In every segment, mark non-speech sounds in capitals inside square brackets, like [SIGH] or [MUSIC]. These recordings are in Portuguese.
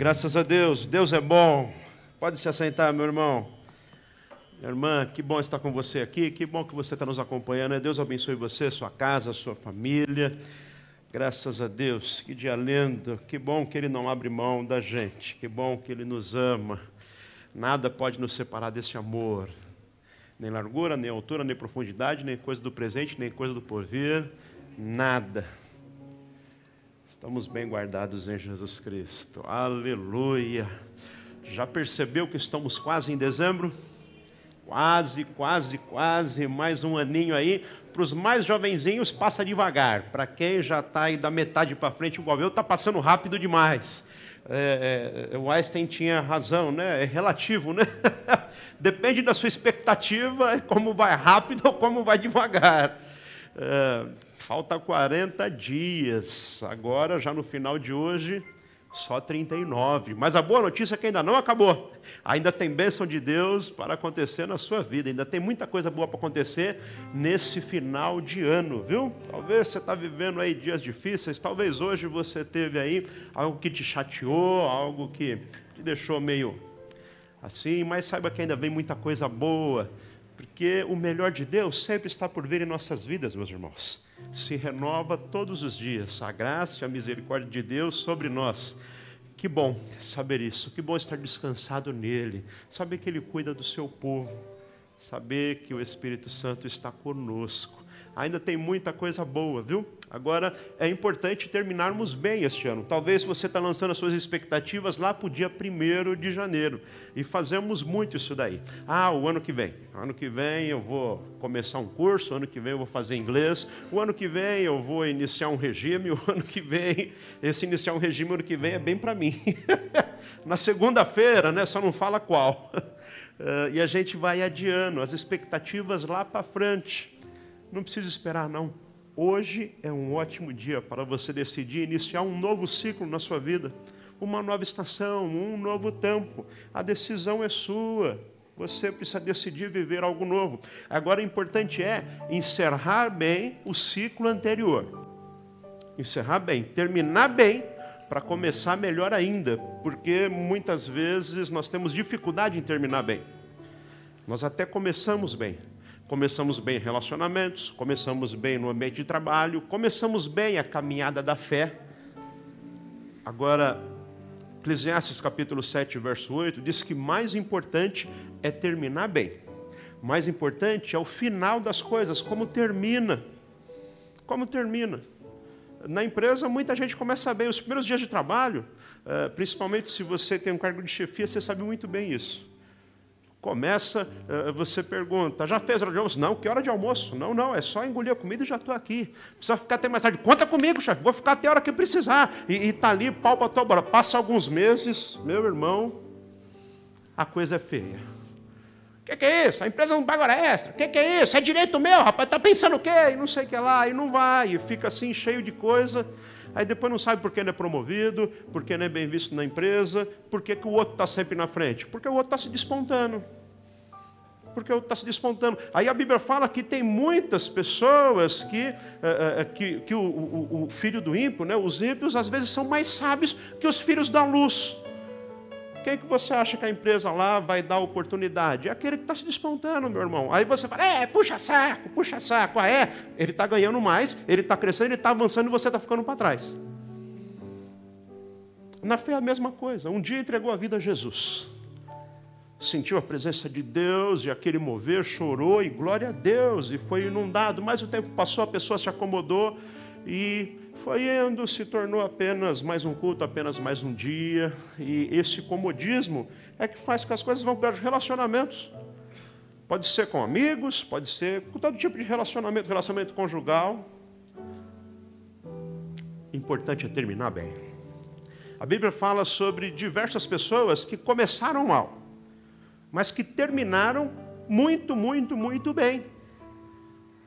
Graças a Deus, Deus é bom. Pode se assentar, meu irmão. Minha irmã, que bom estar com você aqui, que bom que você está nos acompanhando. Deus abençoe você, sua casa, sua família. Graças a Deus, que dia lindo, que bom que Ele não abre mão da gente, que bom que Ele nos ama. Nada pode nos separar desse amor, nem largura, nem altura, nem profundidade, nem coisa do presente, nem coisa do porvir, nada. Estamos bem guardados em Jesus Cristo. Aleluia. Já percebeu que estamos quase em dezembro? Quase, quase, quase, mais um aninho aí. Para os mais jovenzinhos, passa devagar. Para quem já está aí da metade para frente, igual eu, está passando rápido demais. É, é, o Einstein tinha razão, né? É relativo, né? [LAUGHS] Depende da sua expectativa, como vai rápido ou como vai devagar. É, Falta 40 dias. Agora, já no final de hoje, só 39. Mas a boa notícia é que ainda não acabou. Ainda tem bênção de Deus para acontecer na sua vida. Ainda tem muita coisa boa para acontecer nesse final de ano, viu? Talvez você está vivendo aí dias difíceis. Talvez hoje você teve aí algo que te chateou, algo que te deixou meio assim. Mas saiba que ainda vem muita coisa boa. Porque o melhor de Deus sempre está por vir em nossas vidas, meus irmãos se renova todos os dias. A graça e a misericórdia de Deus sobre nós. Que bom saber isso, que bom estar descansado nele, saber que ele cuida do seu povo, saber que o Espírito Santo está conosco. Ainda tem muita coisa boa, viu? Agora, é importante terminarmos bem este ano. Talvez você está lançando as suas expectativas lá para o dia 1 de janeiro. E fazemos muito isso daí. Ah, o ano que vem. Ano que vem eu vou começar um curso, ano que vem eu vou fazer inglês, o ano que vem eu vou iniciar um regime, [LAUGHS] o ano que vem, esse iniciar um regime, ano que vem é bem para mim. [LAUGHS] Na segunda-feira, né? Só não fala qual. Uh, [LAUGHS] e a gente vai adiando as expectativas lá para frente. Não precisa esperar, não. Hoje é um ótimo dia para você decidir iniciar um novo ciclo na sua vida, uma nova estação, um novo tempo. A decisão é sua. Você precisa decidir viver algo novo. Agora, o importante é encerrar bem o ciclo anterior. Encerrar bem, terminar bem, para começar melhor ainda, porque muitas vezes nós temos dificuldade em terminar bem. Nós até começamos bem, começamos bem relacionamentos, começamos bem no ambiente de trabalho, começamos bem a caminhada da fé. Agora, Eclesiastes capítulo 7, verso 8, diz que mais importante é terminar bem. Mais importante é o final das coisas, como termina. Como termina. Na empresa, muita gente começa bem. Os primeiros dias de trabalho, eh, principalmente se você tem um cargo de chefia, você sabe muito bem isso. Começa, eh, você pergunta, já fez hora de almoço? Não, que hora de almoço? Não, não, é só engolir a comida e já estou aqui. Precisa ficar até mais tarde. Conta comigo, chefe, vou ficar até a hora que precisar. E está ali, pau para tua Passa alguns meses, meu irmão, a coisa é feia. O que, que, é isso? A empresa não paga hora extra. O que, que, é isso? É direito meu, rapaz. Está pensando o quê? E não sei o que lá. E não vai. E fica assim, cheio de coisa. Aí depois não sabe por que não é promovido, por que não é bem visto na empresa, por que, que o outro está sempre na frente? Porque o outro está se despontando. Porque o outro está se despontando. Aí a Bíblia fala que tem muitas pessoas que, eh, eh, que, que o, o, o, filho do ímpio, né, os ímpios, às vezes são mais sábios que os filhos da luz. Quem que você acha que a empresa lá vai dar oportunidade? É aquele que está se despontando, meu irmão. Aí você fala, é, puxa saco, puxa saco. Ah, é? Ele está ganhando mais, ele está crescendo, ele está avançando e você está ficando para trás. Na fé é a mesma coisa. Um dia entregou a vida a Jesus. Sentiu a presença de Deus e aquele mover, chorou e glória a Deus, e foi inundado. Mas o tempo passou, a pessoa se acomodou e foi indo, se tornou apenas mais um culto, apenas mais um dia, e esse comodismo é que faz que as coisas vão para os relacionamentos. Pode ser com amigos, pode ser com todo tipo de relacionamento, relacionamento conjugal. Importante é terminar bem. A Bíblia fala sobre diversas pessoas que começaram mal, mas que terminaram muito, muito, muito bem.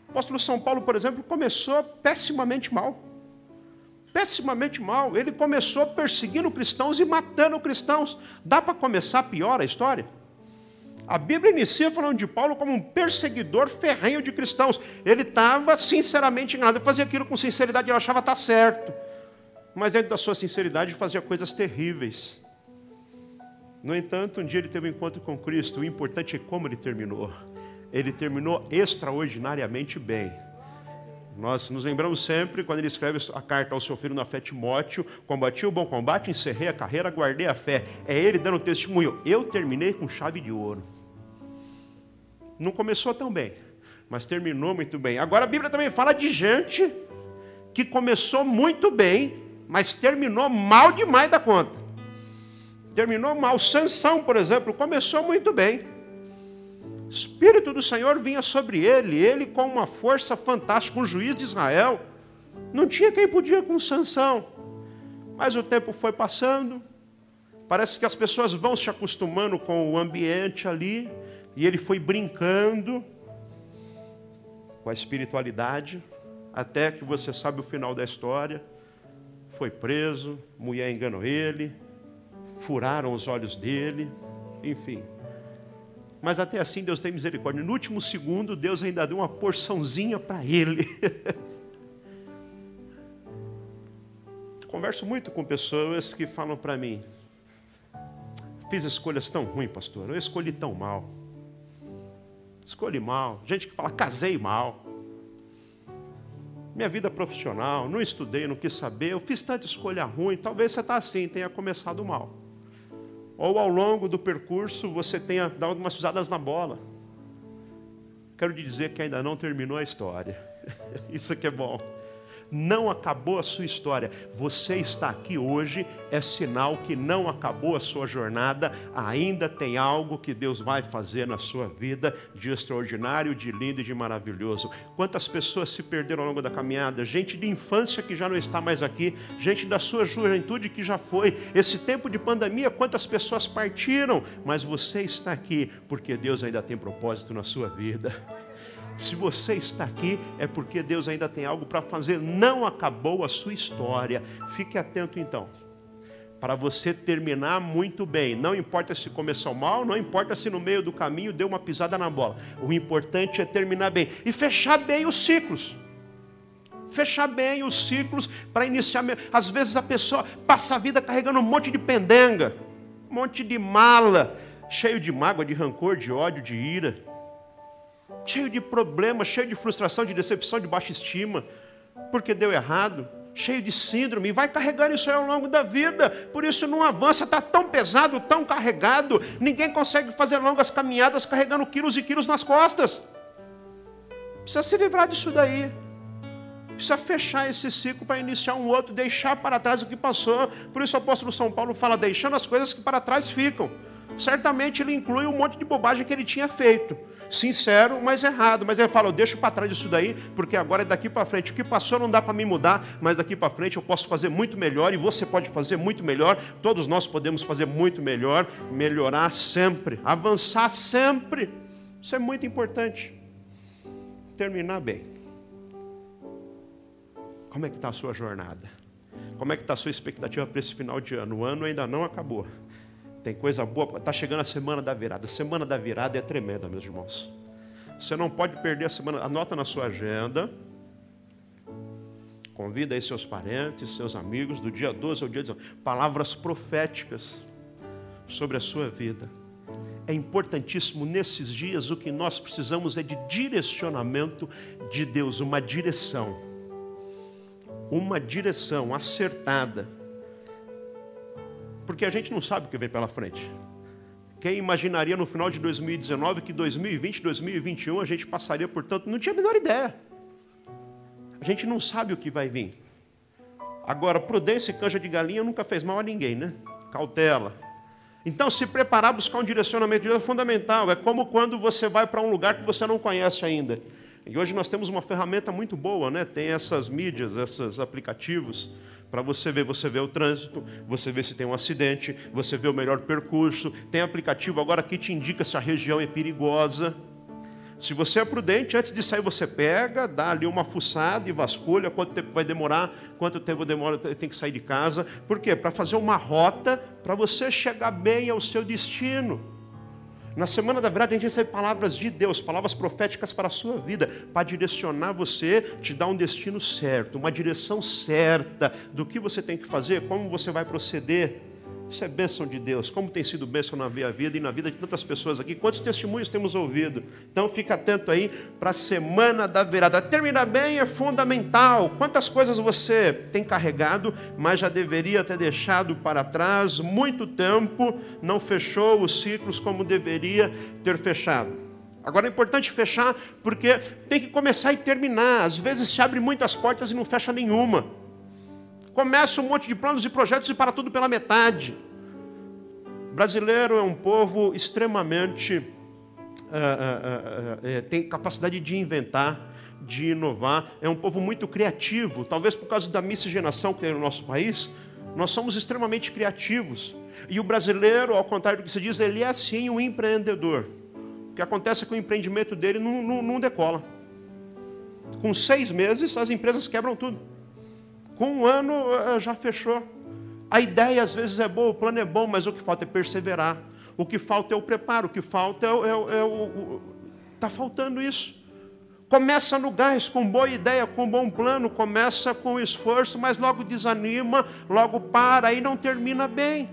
O apóstolo São Paulo, por exemplo, começou pessimamente mal pessimamente mal. Ele começou perseguindo cristãos e matando cristãos. Dá para começar pior a história? A Bíblia inicia falando de Paulo como um perseguidor ferrenho de cristãos. Ele estava sinceramente enganado, ele fazia aquilo com sinceridade, ele achava estar tá certo. Mas dentro da sua sinceridade fazia coisas terríveis. No entanto, um dia ele teve um encontro com Cristo. O importante é como ele terminou. Ele terminou extraordinariamente bem. Nós nos lembramos sempre quando ele escreve a carta ao seu filho na fé Timóteo: combati o bom combate, encerrei a carreira, guardei a fé. É ele dando testemunho. Eu terminei com chave de ouro. Não começou tão bem, mas terminou muito bem. Agora a Bíblia também fala de gente que começou muito bem, mas terminou mal demais da conta. Terminou mal. Sansão, por exemplo, começou muito bem. Espírito do Senhor vinha sobre ele, ele com uma força fantástica, um juiz de Israel. Não tinha quem podia com Sansão. Mas o tempo foi passando, parece que as pessoas vão se acostumando com o ambiente ali, e ele foi brincando com a espiritualidade, até que você sabe o final da história. Foi preso, mulher enganou ele, furaram os olhos dele, enfim. Mas até assim Deus tem misericórdia. No último segundo, Deus ainda deu uma porçãozinha para ele. [LAUGHS] Converso muito com pessoas que falam para mim: fiz escolhas tão ruins, pastor, eu escolhi tão mal. Escolhi mal. Gente que fala, casei mal. Minha vida profissional, não estudei, não quis saber, eu fiz tanta escolha ruim. Talvez você está assim, tenha começado mal ou ao longo do percurso você tenha dado umas pisadas na bola. Quero te dizer que ainda não terminou a história. [LAUGHS] Isso que é bom não acabou a sua história. Você está aqui hoje, é sinal que não acabou a sua jornada, ainda tem algo que Deus vai fazer na sua vida de extraordinário, de lindo e de maravilhoso. Quantas pessoas se perderam ao longo da caminhada? Gente de infância que já não está mais aqui, gente da sua juventude que já foi. Esse tempo de pandemia, quantas pessoas partiram, mas você está aqui porque Deus ainda tem propósito na sua vida. Se você está aqui, é porque Deus ainda tem algo para fazer. Não acabou a sua história. Fique atento então. Para você terminar muito bem. Não importa se começou mal, não importa se no meio do caminho deu uma pisada na bola. O importante é terminar bem. E fechar bem os ciclos. Fechar bem os ciclos para iniciar. Às vezes a pessoa passa a vida carregando um monte de pendenga, um monte de mala, cheio de mágoa, de rancor, de ódio, de ira cheio de problemas, cheio de frustração, de decepção, de baixa estima, porque deu errado, cheio de síndrome, e vai carregando isso aí ao longo da vida, por isso não avança, está tão pesado, tão carregado, ninguém consegue fazer longas caminhadas carregando quilos e quilos nas costas. Precisa se livrar disso daí. Precisa fechar esse ciclo para iniciar um outro, deixar para trás o que passou. Por isso o apóstolo São Paulo fala, deixando as coisas que para trás ficam. Certamente ele inclui um monte de bobagem que ele tinha feito sincero, mas errado. Mas ele fala: eu deixo para trás isso daí, porque agora é daqui para frente. O que passou não dá para me mudar, mas daqui para frente eu posso fazer muito melhor e você pode fazer muito melhor. Todos nós podemos fazer muito melhor, melhorar sempre, avançar sempre. Isso é muito importante. Terminar bem. Como é que está a sua jornada? Como é que está a sua expectativa para esse final de ano? O ano ainda não acabou. Tem coisa boa, está chegando a semana da virada. A semana da virada é tremenda, meus irmãos. Você não pode perder a semana, anota na sua agenda. Convida aí seus parentes, seus amigos, do dia 12 ao dia 19. Palavras proféticas sobre a sua vida. É importantíssimo nesses dias, o que nós precisamos é de direcionamento de Deus, uma direção. Uma direção acertada porque a gente não sabe o que vem pela frente. Quem imaginaria no final de 2019 que 2020, 2021 a gente passaria por tanto? Não tinha a menor ideia. A gente não sabe o que vai vir. Agora, prudência e canja de galinha nunca fez mal a ninguém, né? Cautela. Então, se preparar, buscar um direcionamento de Deus é fundamental. É como quando você vai para um lugar que você não conhece ainda. E hoje nós temos uma ferramenta muito boa, né? Tem essas mídias, esses aplicativos para você ver, você vê o trânsito, você vê se tem um acidente, você vê o melhor percurso. Tem aplicativo agora que te indica se a região é perigosa. Se você é prudente, antes de sair você pega, dá ali uma fuçada e vasculha quanto tempo vai demorar, quanto tempo demora, tem que sair de casa. Por quê? Para fazer uma rota para você chegar bem ao seu destino. Na semana da verdade, a gente recebe palavras de Deus, palavras proféticas para a sua vida, para direcionar você, te dar um destino certo, uma direção certa do que você tem que fazer, como você vai proceder. Isso é bênção de Deus. Como tem sido bênção na minha vida e na vida de tantas pessoas aqui. Quantos testemunhos temos ouvido? Então fica atento aí para a semana da virada. Terminar bem é fundamental. Quantas coisas você tem carregado, mas já deveria ter deixado para trás muito tempo, não fechou os ciclos como deveria ter fechado. Agora é importante fechar porque tem que começar e terminar. Às vezes se abre muitas portas e não fecha nenhuma. Começa um monte de planos e projetos e para tudo pela metade. O brasileiro é um povo extremamente. Uh, uh, uh, tem capacidade de inventar, de inovar. É um povo muito criativo. Talvez por causa da miscigenação que tem no nosso país, nós somos extremamente criativos. E o brasileiro, ao contrário do que se diz, ele é sim um empreendedor. O que acontece é que o empreendimento dele não, não, não decola. Com seis meses, as empresas quebram tudo. Com um ano eh, já fechou. A ideia às vezes é boa, o plano é bom, mas o que falta é perseverar. O que falta é o preparo, o que falta é, o. Está é, o, tá faltando isso. Começa no gás, com boa ideia, com bom plano, começa com esforço, mas logo desanima, logo para, aí não termina bem.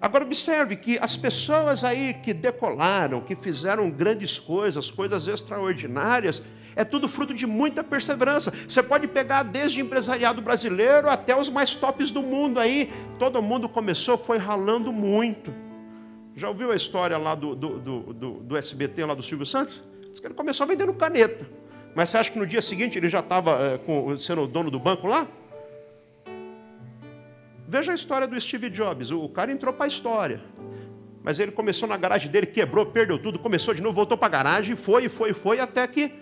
Agora observe que as pessoas aí que decolaram, que fizeram grandes coisas, coisas extraordinárias, é tudo fruto de muita perseverança. Você pode pegar desde empresariado brasileiro até os mais tops do mundo aí. Todo mundo começou, foi ralando muito. Já ouviu a história lá do, do, do, do, SBT, lá do Silvio Santos? Diz que ele começou vendendo caneta. Mas você acha que no dia seguinte ele já estava é, com, sendo o dono do banco lá? Veja a história do Steve Jobs. O cara entrou para a história. Mas ele começou na garagem dele, quebrou, perdeu tudo, começou de novo, voltou para a garagem, foi, foi, foi, até que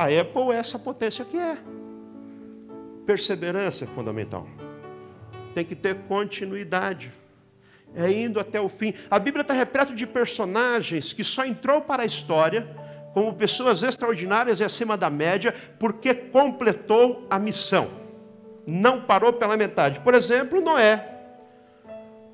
a Apple é essa potência que é. Perseverança é fundamental. Tem que ter continuidade. É indo até o fim. A Bíblia está repleta de personagens que só entrou para a história como pessoas extraordinárias e acima da média, porque completou a missão. Não parou pela metade. Por exemplo, Noé.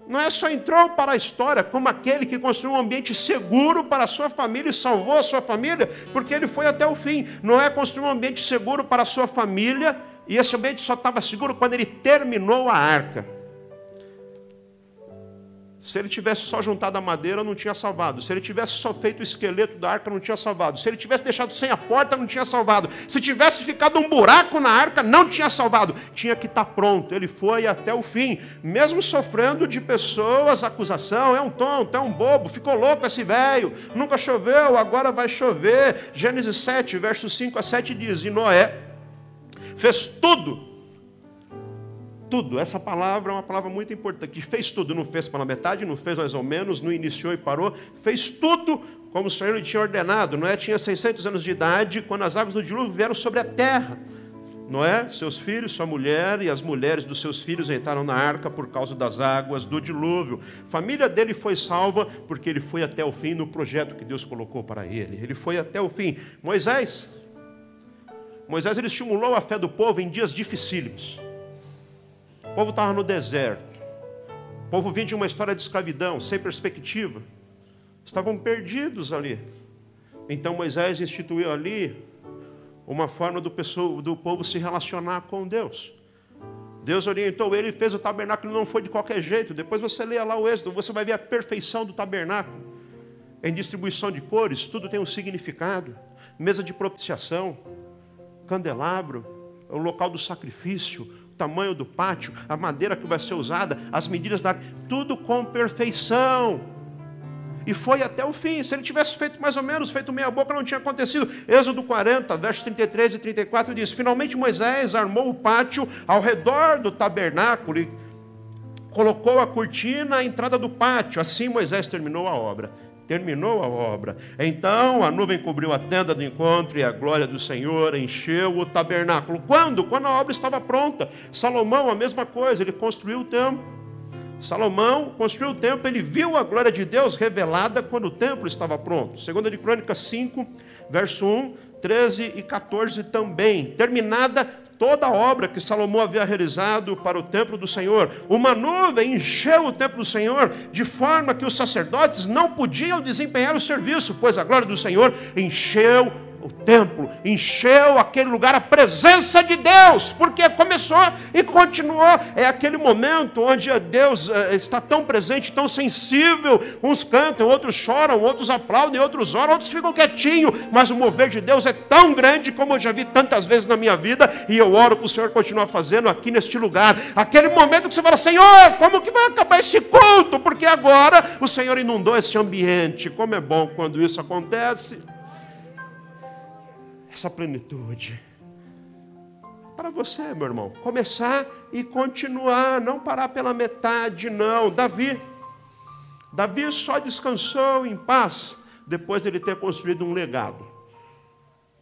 Noé só entrou para a história como aquele que construiu um ambiente seguro para a sua família e salvou a sua família, porque ele foi até o fim. Noé construiu um ambiente seguro para a sua família, e esse ambiente só estava seguro quando ele terminou a arca. Se ele tivesse só juntado a madeira, não tinha salvado. Se ele tivesse só feito o esqueleto da arca, não tinha salvado. Se ele tivesse deixado sem a porta, não tinha salvado. Se tivesse ficado um buraco na arca, não tinha salvado. Tinha que estar pronto. Ele foi até o fim, mesmo sofrendo de pessoas, acusação, é um tonto, é um bobo, ficou louco esse velho, nunca choveu, agora vai chover. Gênesis 7, versos 5 a 7 diz: E Noé fez tudo tudo. Essa palavra é uma palavra muito importante. Que fez tudo, não fez pela metade, não fez mais ou menos, não iniciou e parou. Fez tudo como o Senhor lhe tinha ordenado. Noé tinha 600 anos de idade quando as águas do dilúvio vieram sobre a terra. Noé, seus filhos, sua mulher e as mulheres dos seus filhos entraram na arca por causa das águas do dilúvio. A família dele foi salva porque ele foi até o fim no projeto que Deus colocou para ele. Ele foi até o fim. Moisés, Moisés ele estimulou a fé do povo em dias dificílimos povo estava no deserto. O povo vinha de uma história de escravidão, sem perspectiva. Estavam perdidos ali. Então Moisés instituiu ali uma forma do, pessoa, do povo se relacionar com Deus. Deus orientou ele e fez o tabernáculo, não foi de qualquer jeito. Depois você leia lá o êxodo, você vai ver a perfeição do tabernáculo. Em distribuição de cores, tudo tem um significado. Mesa de propiciação, candelabro, o local do sacrifício, tamanho do pátio, a madeira que vai ser usada, as medidas da. Tudo com perfeição. E foi até o fim. Se ele tivesse feito mais ou menos, feito meia boca, não tinha acontecido. Êxodo 40, versos 33 e 34 diz: Finalmente Moisés armou o pátio ao redor do tabernáculo e colocou a cortina à entrada do pátio. Assim Moisés terminou a obra terminou a obra. Então a nuvem cobriu a tenda do encontro e a glória do Senhor encheu o tabernáculo. Quando? Quando a obra estava pronta. Salomão, a mesma coisa, ele construiu o templo. Salomão construiu o templo, ele viu a glória de Deus revelada quando o templo estava pronto. Segunda de Crônicas 5, verso 1, 13 e 14 também. Terminada toda a obra que Salomão havia realizado para o templo do Senhor. Uma nuvem encheu o templo do Senhor, de forma que os sacerdotes não podiam desempenhar o serviço, pois a glória do Senhor encheu o templo, encheu aquele lugar a presença de Deus, porque começou e continuou. É aquele momento onde Deus eh, está tão presente, tão sensível. Uns cantam, outros choram, outros aplaudem, outros oram, outros ficam quietinhos, mas o mover de Deus é tão grande como eu já vi tantas vezes na minha vida, e eu oro para o Senhor continuar fazendo aqui neste lugar. Aquele momento que você fala, Senhor, como que vai acabar esse culto? Porque agora o Senhor inundou esse ambiente. Como é bom quando isso acontece essa plenitude. Para você, meu irmão, começar e continuar, não parar pela metade, não. Davi, Davi só descansou em paz depois de ele ter construído um legado.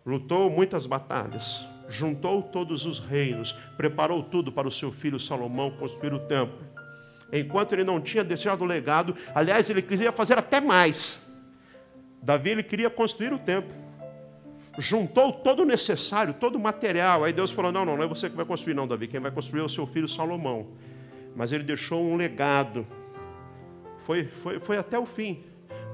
Lutou muitas batalhas, juntou todos os reinos, preparou tudo para o seu filho Salomão construir o templo. Enquanto ele não tinha deixado o legado, aliás, ele queria fazer até mais. Davi ele queria construir o templo juntou todo o necessário, todo o material. Aí Deus falou: não, não, não é você que vai construir, não, Davi. Quem vai construir é o seu filho Salomão. Mas ele deixou um legado. Foi, foi, foi até o fim.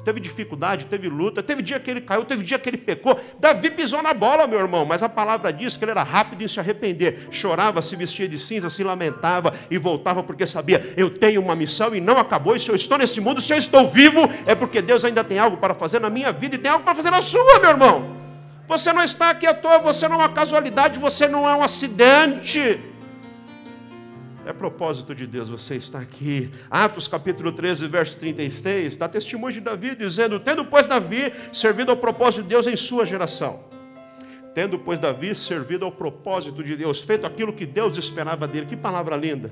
Teve dificuldade, teve luta, teve dia que ele caiu, teve dia que ele pecou. Davi pisou na bola, meu irmão, mas a palavra diz que ele era rápido em se arrepender. Chorava, se vestia de cinza, se lamentava e voltava porque sabia: eu tenho uma missão e não acabou. E se eu estou nesse mundo, se eu estou vivo, é porque Deus ainda tem algo para fazer na minha vida e tem algo para fazer na sua, meu irmão. Você não está aqui à toa, você não é uma casualidade, você não é um acidente. É propósito de Deus você está aqui. Atos capítulo 13, verso 36, dá testemunho de Davi dizendo: Tendo, pois, Davi servido ao propósito de Deus em sua geração. Tendo, pois, Davi servido ao propósito de Deus, feito aquilo que Deus esperava dele. Que palavra linda.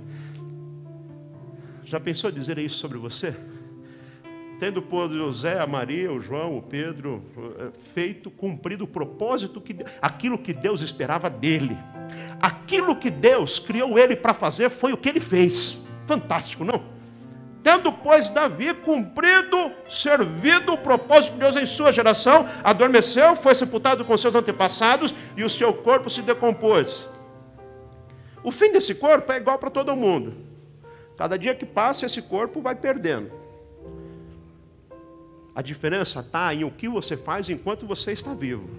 Já pensou dizer isso sobre você? Tendo por José, a Maria, o João, o Pedro, eh, feito, cumprido o propósito, que, aquilo que Deus esperava dele. Aquilo que Deus criou ele para fazer foi o que ele fez. Fantástico, não? Tendo, pois, Davi cumprido, servido o propósito de Deus em sua geração, adormeceu, foi sepultado com seus antepassados e o seu corpo se decompôs. O fim desse corpo é igual para todo mundo. Cada dia que passa, esse corpo vai perdendo. A diferença está em o que você faz enquanto você está vivo.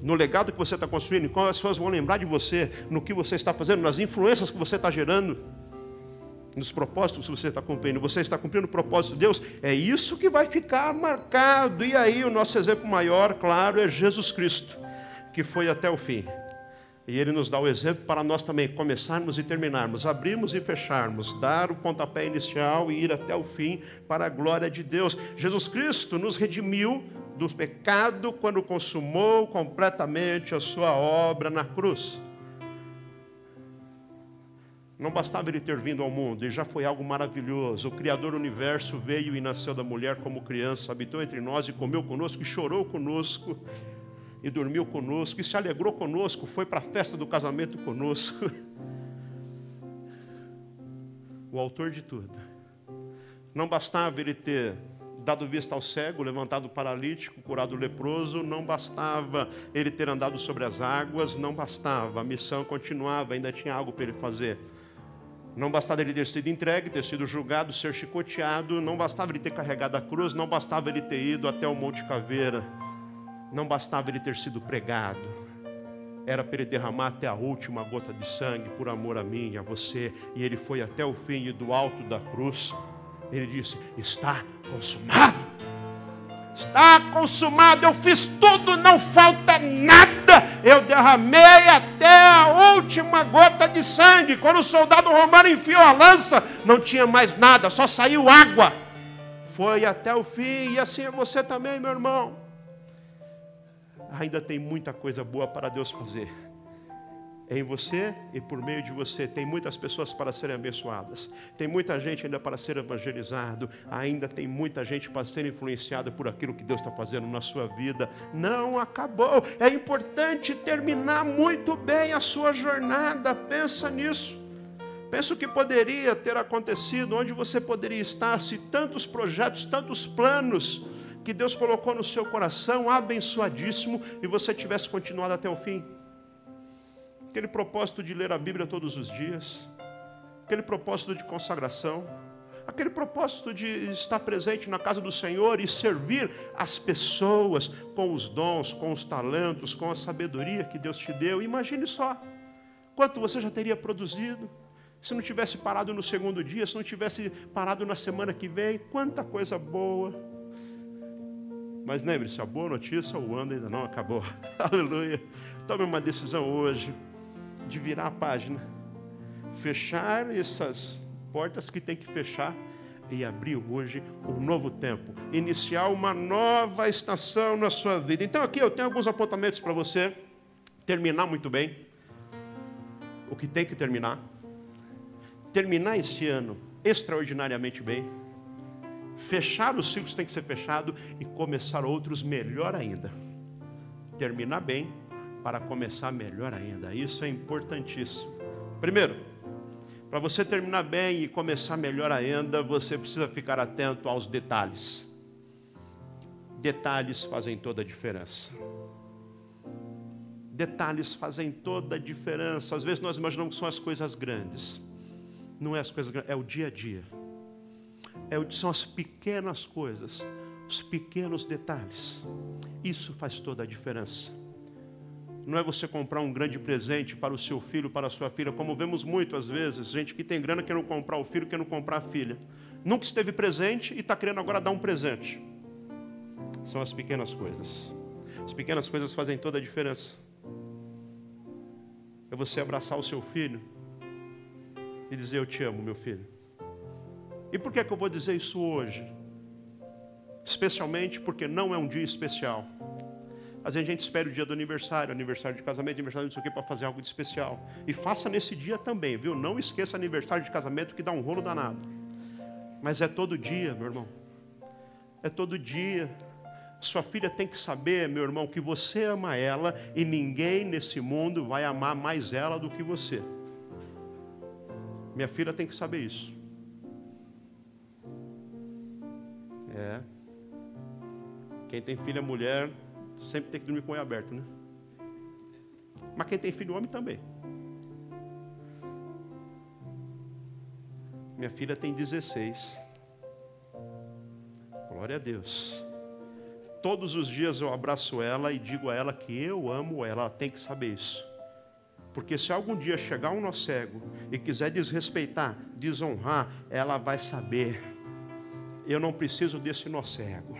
No legado que você está construindo, como as pessoas vão lembrar de você, no que você está fazendo, nas influências que você está gerando, nos propósitos que você está cumprindo. Você está cumprindo o propósito de Deus, é isso que vai ficar marcado. E aí, o nosso exemplo maior, claro, é Jesus Cristo, que foi até o fim. E ele nos dá o exemplo para nós também começarmos e terminarmos, abrirmos e fecharmos, dar o pontapé inicial e ir até o fim para a glória de Deus. Jesus Cristo nos redimiu do pecado quando consumou completamente a sua obra na cruz. Não bastava ele ter vindo ao mundo, e já foi algo maravilhoso. O Criador do universo veio e nasceu da mulher como criança, habitou entre nós e comeu conosco e chorou conosco e dormiu conosco, e se alegrou conosco, foi para a festa do casamento conosco. [LAUGHS] O autor de tudo. Não bastava ele ter dado vista ao cego, levantado o paralítico, curado o leproso, não bastava ele ter andado sobre as águas, não bastava, a missão continuava, ainda tinha algo para ele fazer. Não bastava ele ter sido entregue, ter sido julgado, ser chicoteado, não bastava ele ter carregado a cruz, não bastava ele ter ido até o Monte Caveira não bastava ele ter sido pregado, era para ele derramar até a última gota de sangue por amor a mim e a você. E ele foi até o fim e do alto da cruz. Ele disse: Está consumado. Está consumado. Eu fiz tudo, não falta nada. Eu derramei até a última gota de sangue. Quando o soldado romano enfiou a lança, não tinha mais nada, só saiu água. Foi até o fim, e assim é você também, meu irmão ainda tem muita coisa boa para Deus fazer. É em você e por meio de você. Tem muitas pessoas para serem abençoadas. Tem muita gente ainda para ser evangelizado. Ainda tem muita gente para ser influenciada por aquilo que Deus está fazendo na sua vida. Não acabou. É importante terminar muito bem a sua jornada. Pensa nisso. Pensa o que poderia ter acontecido, onde você poderia estar se tantos projetos, tantos planos que Deus colocou no seu coração, abençoadíssimo, e você tivesse continuado até o fim. Aquele propósito de ler a Bíblia todos os dias, aquele propósito de consagração, aquele propósito de estar presente na casa do Senhor e servir as pessoas com os dons, com os talentos, com a sabedoria que Deus te deu. Imagine só quanto você já teria produzido se não tivesse parado no segundo dia, se não tivesse parado na semana que vem, quanta coisa boa. Mas lembre-se, a boa notícia, o ano ainda não acabou. [LAUGHS] Aleluia. Tome uma decisão hoje de virar a página, fechar essas portas que tem que fechar e abrir hoje um novo tempo, iniciar uma nova estação na sua vida. Então aqui eu tenho alguns apontamentos para você terminar muito bem o que tem que terminar, terminar esse ano extraordinariamente bem, fechar os ciclos tem que ser fechado e começar outros melhor ainda. Terminar bem para começar melhor ainda. Isso é importantíssimo. Primeiro, para você terminar bem e começar melhor ainda, você precisa ficar atento aos detalhes. Detalhes fazem toda a diferença. Detalhes fazem toda a diferença. Às vezes nós imaginamos que são as coisas grandes. Não é as coisas grandes, é o dia a dia. É, são as pequenas coisas, os pequenos detalhes. Isso faz toda a diferença. Não é você comprar um grande presente para o seu filho, para a sua filha, como vemos muito às vezes, gente que tem grana querendo comprar o filho, querendo comprar a filha. Nunca esteve presente e está querendo agora dar um presente. São as pequenas coisas. As pequenas coisas fazem toda a diferença. É você abraçar o seu filho e dizer: Eu te amo, meu filho. E por que, é que eu vou dizer isso hoje? Especialmente porque não é um dia especial. Às vezes a gente espera o dia do aniversário, aniversário de casamento, aniversário de não sei o que, para fazer algo de especial. E faça nesse dia também, viu? Não esqueça aniversário de casamento que dá um rolo danado. Mas é todo dia, meu irmão. É todo dia. Sua filha tem que saber, meu irmão, que você ama ela e ninguém nesse mundo vai amar mais ela do que você. Minha filha tem que saber isso. É. Quem tem filha mulher sempre tem que dormir com o olho aberto, né? Mas quem tem filho homem também. Minha filha tem 16. Glória a Deus. Todos os dias eu abraço ela e digo a ela que eu amo ela. Ela tem que saber isso. Porque se algum dia chegar um nó cego e quiser desrespeitar, desonrar, ela vai saber. Eu não preciso desse nó cego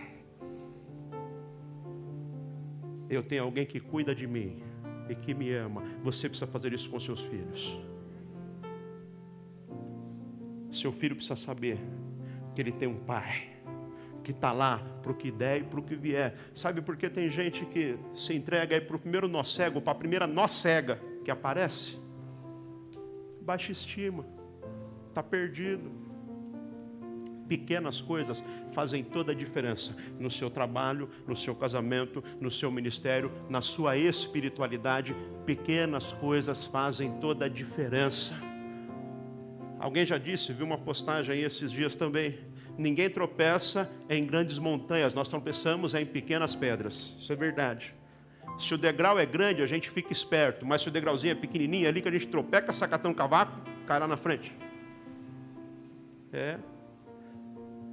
eu tenho alguém que cuida de mim e que me ama. Você precisa fazer isso com seus filhos. Seu filho precisa saber que ele tem um pai que está lá para o que der e para o que vier. Sabe por que tem gente que se entrega para o primeiro nó cego, para a primeira nó cega que aparece? Baixa estima, está perdido pequenas coisas fazem toda a diferença no seu trabalho, no seu casamento, no seu ministério, na sua espiritualidade. Pequenas coisas fazem toda a diferença. Alguém já disse, viu uma postagem aí esses dias também. Ninguém tropeça em grandes montanhas, nós tropeçamos em pequenas pedras. Isso é verdade. Se o degrau é grande, a gente fica esperto, mas se o degrauzinho é pequenininho, é ali que a gente tropeca, sacatão cavaco, cai lá na frente. É,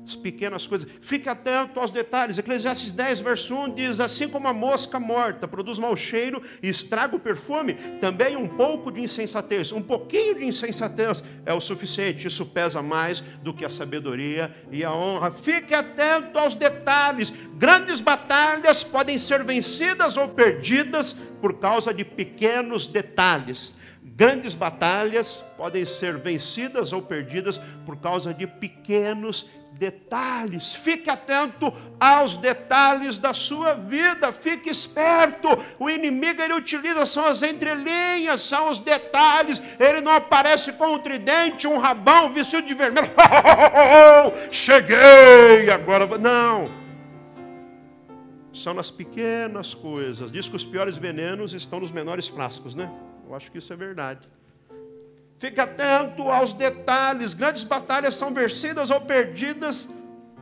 as pequenas coisas. Fique atento aos detalhes. Eclesiastes 10, verso 1 diz: Assim como a mosca morta produz mau cheiro e estraga o perfume, também um pouco de insensatez, um pouquinho de insensatez é o suficiente. Isso pesa mais do que a sabedoria e a honra. Fique atento aos detalhes. Grandes batalhas podem ser vencidas ou perdidas por causa de pequenos detalhes. Grandes batalhas podem ser vencidas ou perdidas por causa de pequenos detalhes. Fique atento aos detalhes da sua vida. Fique esperto. O inimigo ele utiliza são as entrelinhas, são os detalhes. Ele não aparece com um tridente, um rabão, vestido de vermelho. [LAUGHS] Cheguei agora. Não. São nas pequenas coisas. Diz que os piores venenos estão nos menores frascos, né? Eu acho que isso é verdade. Fique atento aos detalhes. Grandes batalhas são vencidas ou perdidas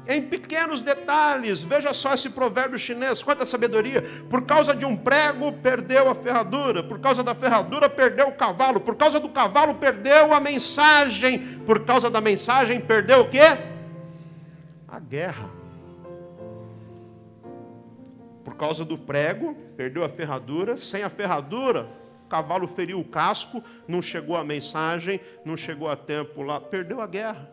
em pequenos detalhes. Veja só esse provérbio chinês, quanta sabedoria. Por causa de um prego, perdeu a ferradura. Por causa da ferradura, perdeu o cavalo. Por causa do cavalo, perdeu a mensagem. Por causa da mensagem, perdeu o quê? A guerra. Por causa do prego, perdeu a ferradura. Sem a ferradura, cavalo feriu o casco, não chegou a mensagem, não chegou a tempo lá, perdeu a guerra.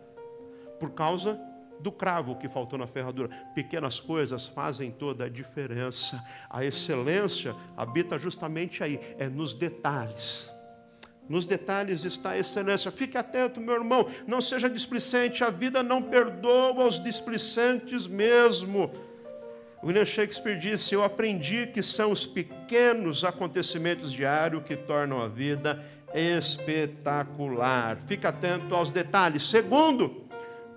Por causa do cravo que faltou na ferradura. Pequenas coisas fazem toda a diferença. A excelência habita justamente aí, é nos detalhes. Nos detalhes está a excelência. Fique atento, meu irmão, não seja displicente, a vida não perdoa os displicentes mesmo. William Shakespeare disse: Eu aprendi que são os pequenos acontecimentos diários que tornam a vida espetacular. Fique atento aos detalhes. Segundo,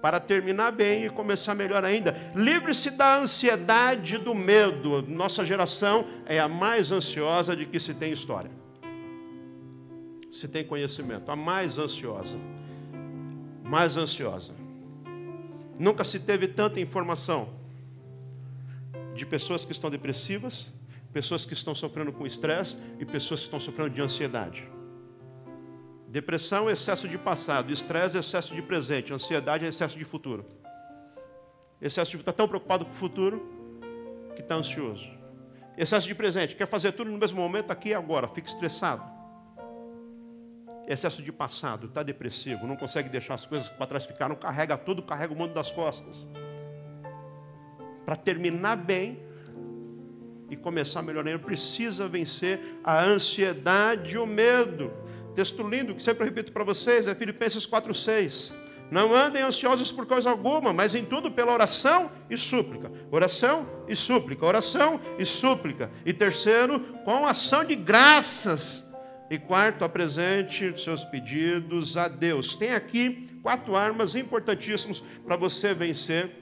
para terminar bem e começar melhor ainda. Livre-se da ansiedade do medo. Nossa geração é a mais ansiosa de que se tem história. Se tem conhecimento, a mais ansiosa. Mais ansiosa. Nunca se teve tanta informação de pessoas que estão depressivas, pessoas que estão sofrendo com estresse e pessoas que estão sofrendo de ansiedade. Depressão é excesso de passado, estresse é excesso de presente, ansiedade é excesso de futuro. Excesso de está tão preocupado com o futuro que está ansioso. Excesso de presente, quer fazer tudo no mesmo momento, aqui e agora, fica estressado. Excesso de passado, está depressivo, não consegue deixar as coisas para trás ficaram, carrega tudo, carrega o mundo das costas. Para terminar bem e começar melhorando, precisa vencer a ansiedade e o medo. Texto lindo que sempre repito para vocês é Filipenses 4:6. Não andem ansiosos por coisa alguma, mas em tudo pela oração e súplica. Oração e súplica, oração e súplica. E terceiro, com ação de graças. E quarto, apresente seus pedidos a Deus. Tem aqui quatro armas importantíssimas para você vencer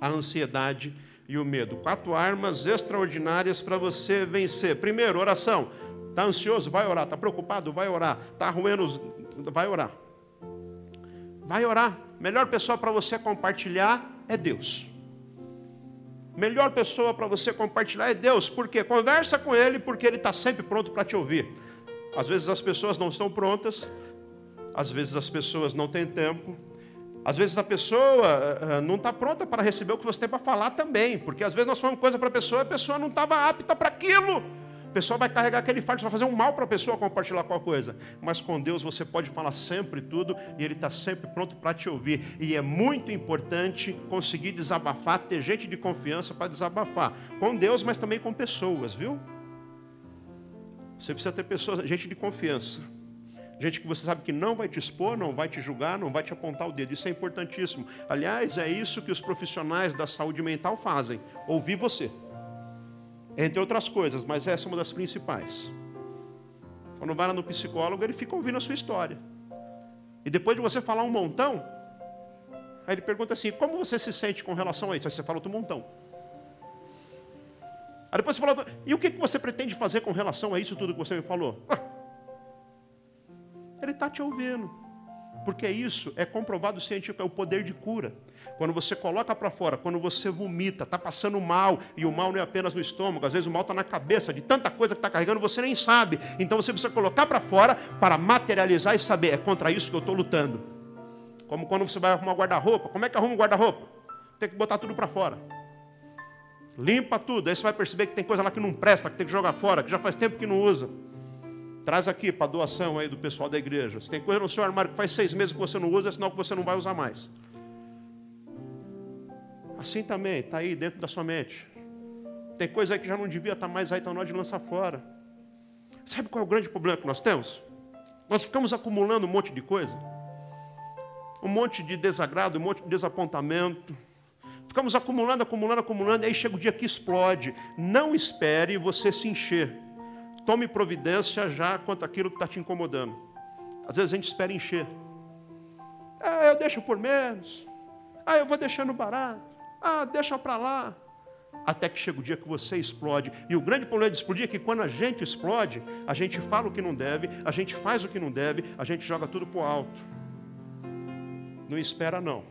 a ansiedade e o medo. Quatro armas extraordinárias para você vencer. Primeiro, oração. Está ansioso? Vai orar. Está preocupado? Vai orar. Está ruendo? Vai orar. Vai orar. Melhor pessoa para você compartilhar é Deus. Melhor pessoa para você compartilhar é Deus. Por quê? Conversa com Ele, porque Ele está sempre pronto para te ouvir. Às vezes as pessoas não estão prontas, às vezes as pessoas não têm tempo, às vezes a pessoa uh, não está pronta para receber o que você tem para falar também, porque às vezes nós falamos coisa para a pessoa e a pessoa não estava apta para aquilo. A pessoa vai carregar aquele fardo, vai fazer um mal para a pessoa compartilhar qualquer coisa. Mas com Deus você pode falar sempre tudo e Ele está sempre pronto para te ouvir. E é muito importante conseguir desabafar, ter gente de confiança para desabafar. Com Deus, mas também com pessoas, viu? Você precisa ter pessoas, gente de confiança. Gente que você sabe que não vai te expor, não vai te julgar, não vai te apontar o dedo. Isso é importantíssimo. Aliás, é isso que os profissionais da saúde mental fazem: ouvir você entre outras coisas, mas essa é uma das principais. Quando vai lá no psicólogo, ele fica ouvindo a sua história. E depois de você falar um montão, aí ele pergunta assim: como você se sente com relação a isso? Aí você fala outro montão. Aí depois você fala: e o que você pretende fazer com relação a isso tudo que você me falou? Ele está te ouvindo. Porque isso é comprovado científico, é o poder de cura. Quando você coloca para fora, quando você vomita, está passando mal, e o mal não é apenas no estômago, às vezes o mal está na cabeça, de tanta coisa que está carregando, você nem sabe. Então você precisa colocar para fora para materializar e saber, é contra isso que eu estou lutando. Como quando você vai arrumar guarda-roupa, como é que arruma um guarda-roupa? Tem que botar tudo para fora. Limpa tudo, aí você vai perceber que tem coisa lá que não presta, que tem que jogar fora, que já faz tempo que não usa. Traz aqui para doação aí do pessoal da igreja. Se tem coisa no seu armário que faz seis meses que você não usa, é sinal que você não vai usar mais. Assim também, está aí dentro da sua mente. Tem coisa aí que já não devia estar tá mais aí, está na hora de lançar fora. Sabe qual é o grande problema que nós temos? Nós ficamos acumulando um monte de coisa. Um monte de desagrado, um monte de desapontamento. Ficamos acumulando, acumulando, acumulando, e aí chega o dia que explode. Não espere você se encher tome providência já quanto aquilo que está te incomodando. Às vezes a gente espera encher. Ah, eu deixo por menos. Ah, eu vou deixando barato. Ah, deixa para lá. Até que chega o dia que você explode. E o grande problema de explodir é que quando a gente explode, a gente fala o que não deve, a gente faz o que não deve, a gente joga tudo para o alto. Não espera não.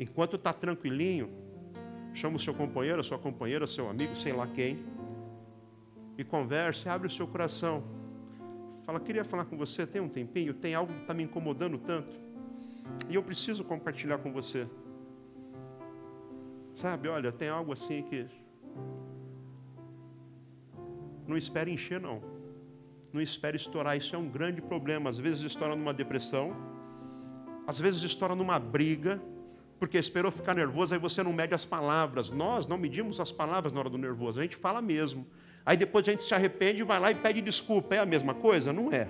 Enquanto está tranquilinho, chama o seu companheiro, a sua companheira, seu amigo, sei lá quem, e converse, abre o seu coração. Fala, queria falar com você, tem um tempinho, tem algo que está me incomodando tanto, e eu preciso compartilhar com você. Sabe, olha, tem algo assim que. Não espere encher, não. Não espere estourar, isso é um grande problema. Às vezes estoura numa depressão, às vezes estoura numa briga, porque esperou ficar nervoso, aí você não mede as palavras. Nós não medimos as palavras na hora do nervoso, a gente fala mesmo. Aí depois a gente se arrepende e vai lá e pede desculpa. É a mesma coisa? Não é.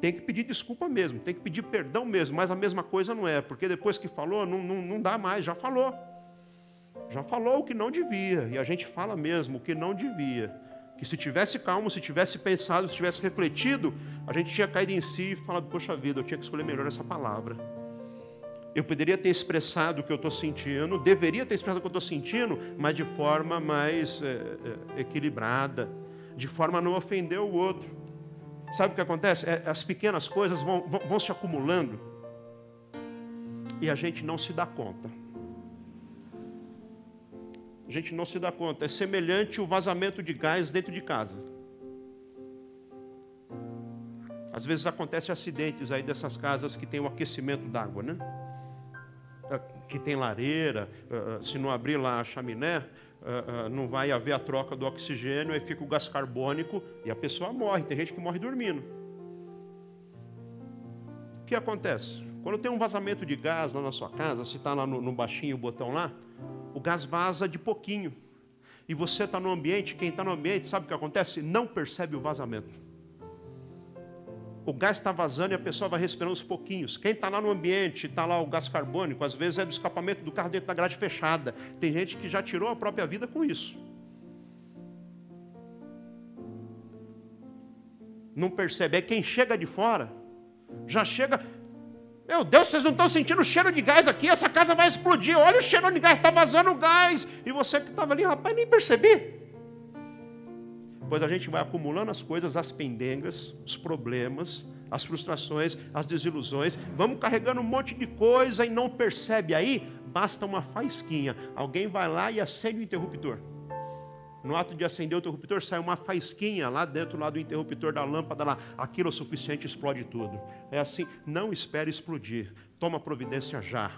Tem que pedir desculpa mesmo, tem que pedir perdão mesmo, mas a mesma coisa não é, porque depois que falou, não, não, não dá mais, já falou. Já falou o que não devia, e a gente fala mesmo o que não devia. Que se tivesse calmo, se tivesse pensado, se tivesse refletido, a gente tinha caído em si e falado, poxa vida, eu tinha que escolher melhor essa palavra. Eu poderia ter expressado o que eu estou sentindo, deveria ter expressado o que eu estou sentindo, mas de forma mais é, equilibrada, de forma a não ofender o outro. Sabe o que acontece? É, as pequenas coisas vão, vão, vão se acumulando e a gente não se dá conta. A gente não se dá conta. É semelhante o vazamento de gás dentro de casa. Às vezes acontecem acidentes aí dessas casas que tem o aquecimento d'água, né? Que tem lareira, ah, ah, se não abrir lá a chaminé, não vai haver a troca do oxigênio, aí fica o gás carbônico e a pessoa morre. Tem gente que morre dormindo. O que acontece? Quando tem um vazamento de gás lá na sua casa, se está lá no, no baixinho o botão lá, o gás vaza de pouquinho. E você está no ambiente, quem está no ambiente, sabe o que acontece? Não percebe o vazamento o gás está vazando e a pessoa vai respirando uns pouquinhos. Quem está lá no ambiente, está lá o gás carbônico, às vezes é do escapamento do carro dentro da grade fechada. Tem gente que já tirou a própria vida com isso. Não percebe. É quem chega de fora, já chega. Meu Deus, vocês não estão sentindo o cheiro de gás aqui? Essa casa vai explodir. Olha o cheiro de gás, está vazando gás. E você que estava ali, rapaz, nem percebi. Pois a gente vai acumulando as coisas, as pendengas, os problemas, as frustrações, as desilusões, vamos carregando um monte de coisa e não percebe aí, basta uma faísquinha. Alguém vai lá e acende o interruptor. No ato de acender o interruptor, sai uma faísquinha lá dentro lá do interruptor da lâmpada lá. Aquilo é o suficiente, explode tudo. É assim, não espere explodir. Toma providência já.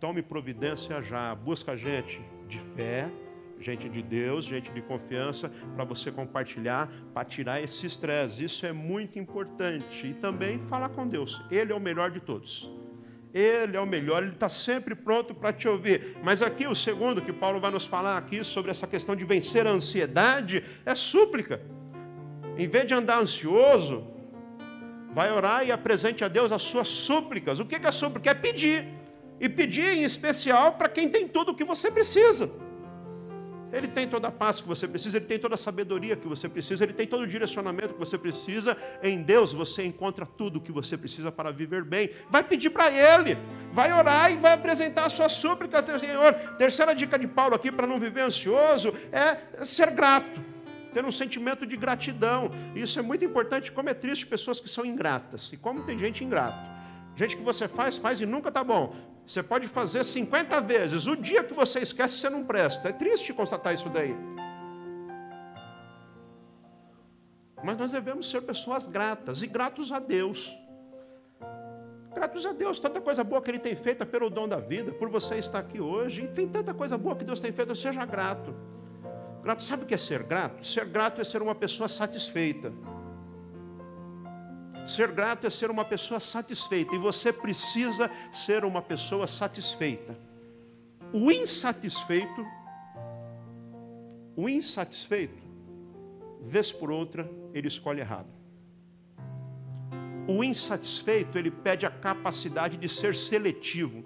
Tome providência já. Busca gente de fé, gente de Deus, gente de confiança, para você compartilhar, para tirar esse estresse. Isso é muito importante. E também falar com Deus. Ele é o melhor de todos. Ele é o melhor, ele está sempre pronto para te ouvir. Mas aqui o segundo que Paulo vai nos falar aqui sobre essa questão de vencer a ansiedade é súplica. Em vez de andar ansioso, vai orar e apresente a Deus as suas súplicas. O que é súplica? É pedir. E pedir em especial para quem tem tudo o que você precisa. Ele tem toda a paz que você precisa, ele tem toda a sabedoria que você precisa, ele tem todo o direcionamento que você precisa. Em Deus você encontra tudo o que você precisa para viver bem. Vai pedir para Ele, vai orar e vai apresentar a sua súplica ao Senhor. Terceira dica de Paulo aqui para não viver ansioso é ser grato, ter um sentimento de gratidão. Isso é muito importante. Como é triste pessoas que são ingratas e como tem gente ingrata. Gente que você faz, faz e nunca está bom. Você pode fazer 50 vezes. O dia que você esquece, você não presta. É triste constatar isso daí. Mas nós devemos ser pessoas gratas e gratos a Deus. Gratos a Deus, tanta coisa boa que Ele tem feito pelo dom da vida, por você estar aqui hoje. E tem tanta coisa boa que Deus tem feito, seja grato. Grato, sabe o que é ser grato? Ser grato é ser uma pessoa satisfeita. Ser grato é ser uma pessoa satisfeita e você precisa ser uma pessoa satisfeita. O insatisfeito, o insatisfeito, vez por outra, ele escolhe errado. O insatisfeito, ele pede a capacidade de ser seletivo.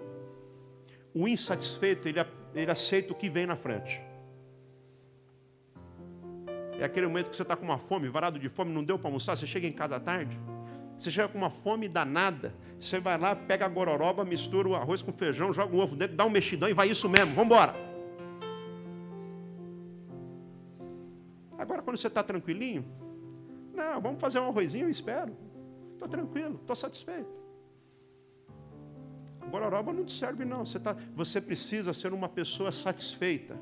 O insatisfeito, ele, ele aceita o que vem na frente. É aquele momento que você está com uma fome, varado de fome, não deu para almoçar, você chega em casa à tarde, você chega com uma fome danada. Você vai lá, pega a gororoba, mistura o arroz com feijão, joga um ovo dentro, dá um mexidão e vai isso mesmo. Vamos embora. Agora, quando você está tranquilinho, não, vamos fazer um arrozinho, eu espero. Estou tranquilo, estou satisfeito. Gororoba não te serve, não. Você, tá, você precisa ser uma pessoa satisfeita.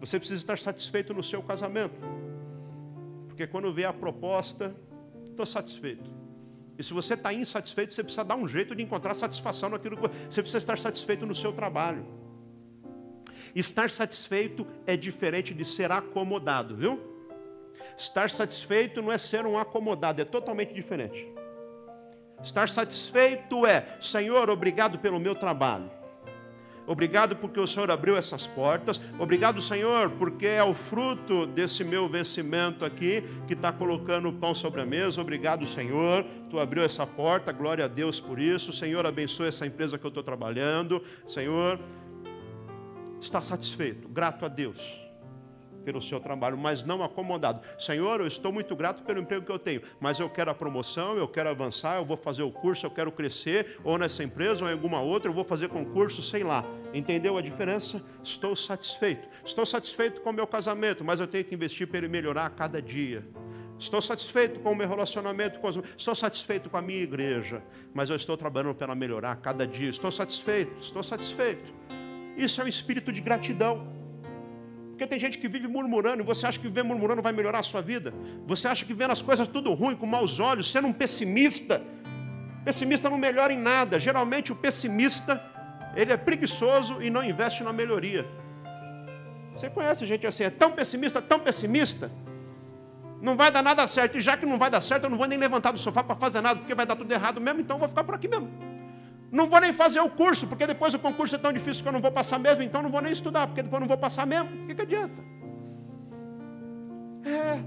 Você precisa estar satisfeito no seu casamento. Porque quando vê a proposta, estou satisfeito. E se você está insatisfeito, você precisa dar um jeito de encontrar satisfação naquilo que você precisa estar satisfeito no seu trabalho. Estar satisfeito é diferente de ser acomodado, viu? Estar satisfeito não é ser um acomodado, é totalmente diferente. Estar satisfeito é, Senhor, obrigado pelo meu trabalho. Obrigado porque o Senhor abriu essas portas. Obrigado, Senhor, porque é o fruto desse meu vencimento aqui que está colocando o pão sobre a mesa. Obrigado, Senhor. Tu abriu essa porta. Glória a Deus por isso. Senhor, abençoe essa empresa que eu estou trabalhando. Senhor, está satisfeito, grato a Deus pelo seu trabalho, mas não acomodado. Senhor, eu estou muito grato pelo emprego que eu tenho, mas eu quero a promoção, eu quero avançar, eu vou fazer o curso, eu quero crescer, ou nessa empresa ou em alguma outra, eu vou fazer concurso, sei lá. Entendeu a diferença? Estou satisfeito. Estou satisfeito com o meu casamento, mas eu tenho que investir para ele melhorar a cada dia. Estou satisfeito com o meu relacionamento com os... Estou satisfeito com a minha igreja, mas eu estou trabalhando para melhorar a cada dia. Estou satisfeito, estou satisfeito. Isso é um espírito de gratidão. Porque tem gente que vive murmurando, e você acha que viver murmurando vai melhorar a sua vida? Você acha que vendo as coisas tudo ruim, com maus olhos, sendo um pessimista. Pessimista não melhora em nada. Geralmente o pessimista, ele é preguiçoso e não investe na melhoria. Você conhece gente assim, é tão pessimista, tão pessimista, não vai dar nada certo. E já que não vai dar certo, eu não vou nem levantar do sofá para fazer nada, porque vai dar tudo errado mesmo, então eu vou ficar por aqui mesmo. Não vou nem fazer o curso, porque depois o concurso é tão difícil que eu não vou passar mesmo, então não vou nem estudar, porque depois não vou passar mesmo. O que, que adianta? É.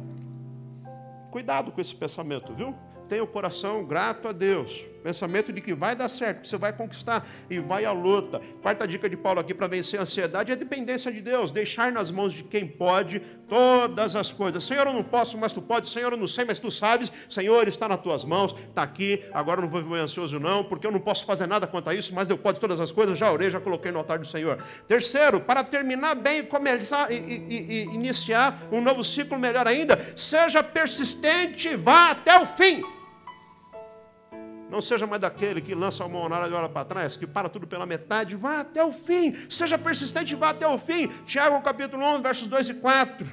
Cuidado com esse pensamento, viu? Tenha o coração grato a Deus. Pensamento de que vai dar certo, que você vai conquistar e vai à luta. Quarta dica de Paulo aqui para vencer a ansiedade é a dependência de Deus, deixar nas mãos de quem pode todas as coisas. Senhor, eu não posso, mas tu podes. Senhor, eu não sei, mas tu sabes. Senhor, está nas tuas mãos, está aqui. Agora eu não vou viver ansioso, não, porque eu não posso fazer nada quanto a isso, mas eu posso todas as coisas. Já orei, já coloquei no altar do Senhor. Terceiro, para terminar bem começar e, e, e iniciar um novo ciclo melhor ainda, seja persistente, vá até o fim. Não seja mais daquele que lança a mão na hora de olhar para trás, que para tudo pela metade, vá até o fim. Seja persistente, vá até o fim. Tiago capítulo 11, versos 2 e 4.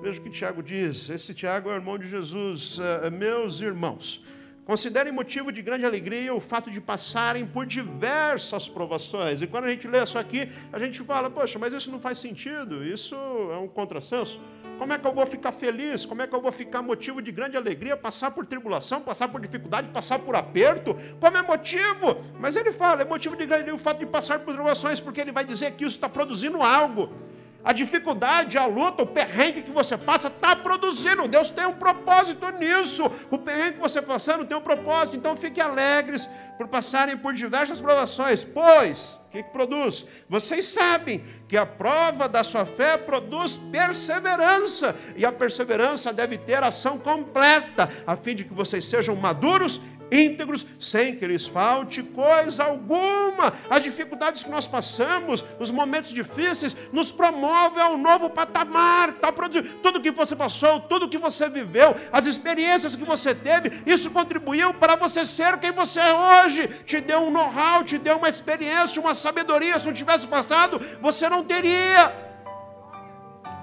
Veja o que Tiago diz. Esse Tiago é o irmão de Jesus. Uh, meus irmãos, Considerem motivo de grande alegria o fato de passarem por diversas provações. E quando a gente lê isso aqui, a gente fala, poxa, mas isso não faz sentido, isso é um contrassenso. Como é que eu vou ficar feliz? Como é que eu vou ficar motivo de grande alegria? Passar por tribulação, passar por dificuldade, passar por aperto? Como é motivo? Mas ele fala, é motivo de grande alegria o fato de passar por tribulações, porque ele vai dizer que isso está produzindo algo. A dificuldade, a luta, o perrengue que você passa está produzindo. Deus tem um propósito nisso. O perrengue que você passando tem um propósito. Então fiquem alegres por passarem por diversas provações. Pois, o que, que produz? Vocês sabem que a prova da sua fé produz perseverança. E a perseverança deve ter ação completa, a fim de que vocês sejam maduros íntegros, sem que lhes falte coisa alguma. As dificuldades que nós passamos, os momentos difíceis, nos promovem a um novo patamar. Tá tudo que você passou, tudo que você viveu, as experiências que você teve, isso contribuiu para você ser quem você é hoje. Te deu um know-how, te deu uma experiência, uma sabedoria. Se não tivesse passado, você não teria.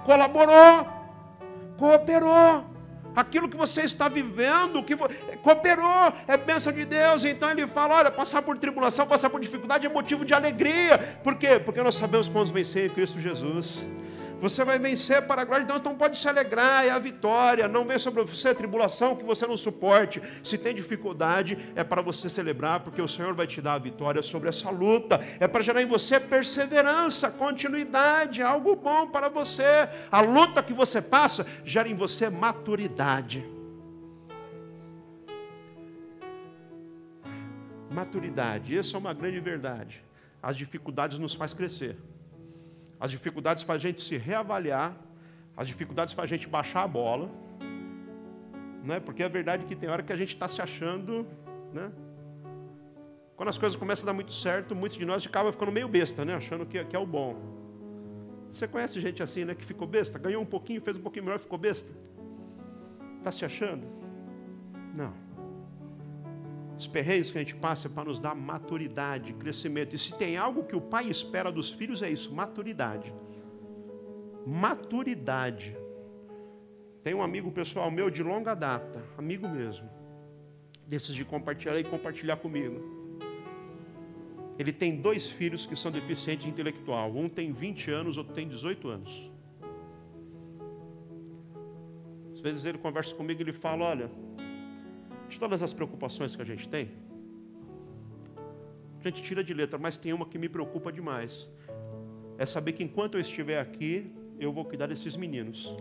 Colaborou, cooperou aquilo que você está vivendo, que cooperou, é bênção de Deus. Então ele fala: olha, passar por tribulação, passar por dificuldade é motivo de alegria. Por quê? Porque nós sabemos como vencer em Cristo Jesus. Você vai vencer para a glória de Deus, então pode se alegrar, é a vitória. Não vem sobre você a tribulação que você não suporte. Se tem dificuldade, é para você celebrar, porque o Senhor vai te dar a vitória sobre essa luta. É para gerar em você perseverança, continuidade, algo bom para você. A luta que você passa gera em você maturidade. Maturidade, essa é uma grande verdade. As dificuldades nos faz crescer. As dificuldades fazem a gente se reavaliar, as dificuldades fazem a gente baixar a bola, né? porque é verdade que tem hora que a gente está se achando, né? Quando as coisas começam a dar muito certo, muitos de nós acabam ficando meio besta, né? achando que, que é o bom. Você conhece gente assim, né? Que ficou besta, ganhou um pouquinho, fez um pouquinho melhor, ficou besta? Está se achando? Não. Os perreios que a gente passa é para nos dar maturidade, crescimento. E se tem algo que o pai espera dos filhos é isso, maturidade. Maturidade. Tem um amigo pessoal meu de longa data, amigo mesmo, desses de compartilhar e compartilhar comigo. Ele tem dois filhos que são deficientes intelectual. Um tem 20 anos, outro tem 18 anos. Às vezes ele conversa comigo e ele fala: Olha, de todas as preocupações que a gente tem, a gente tira de letra, mas tem uma que me preocupa demais. É saber que enquanto eu estiver aqui, eu vou cuidar desses meninos.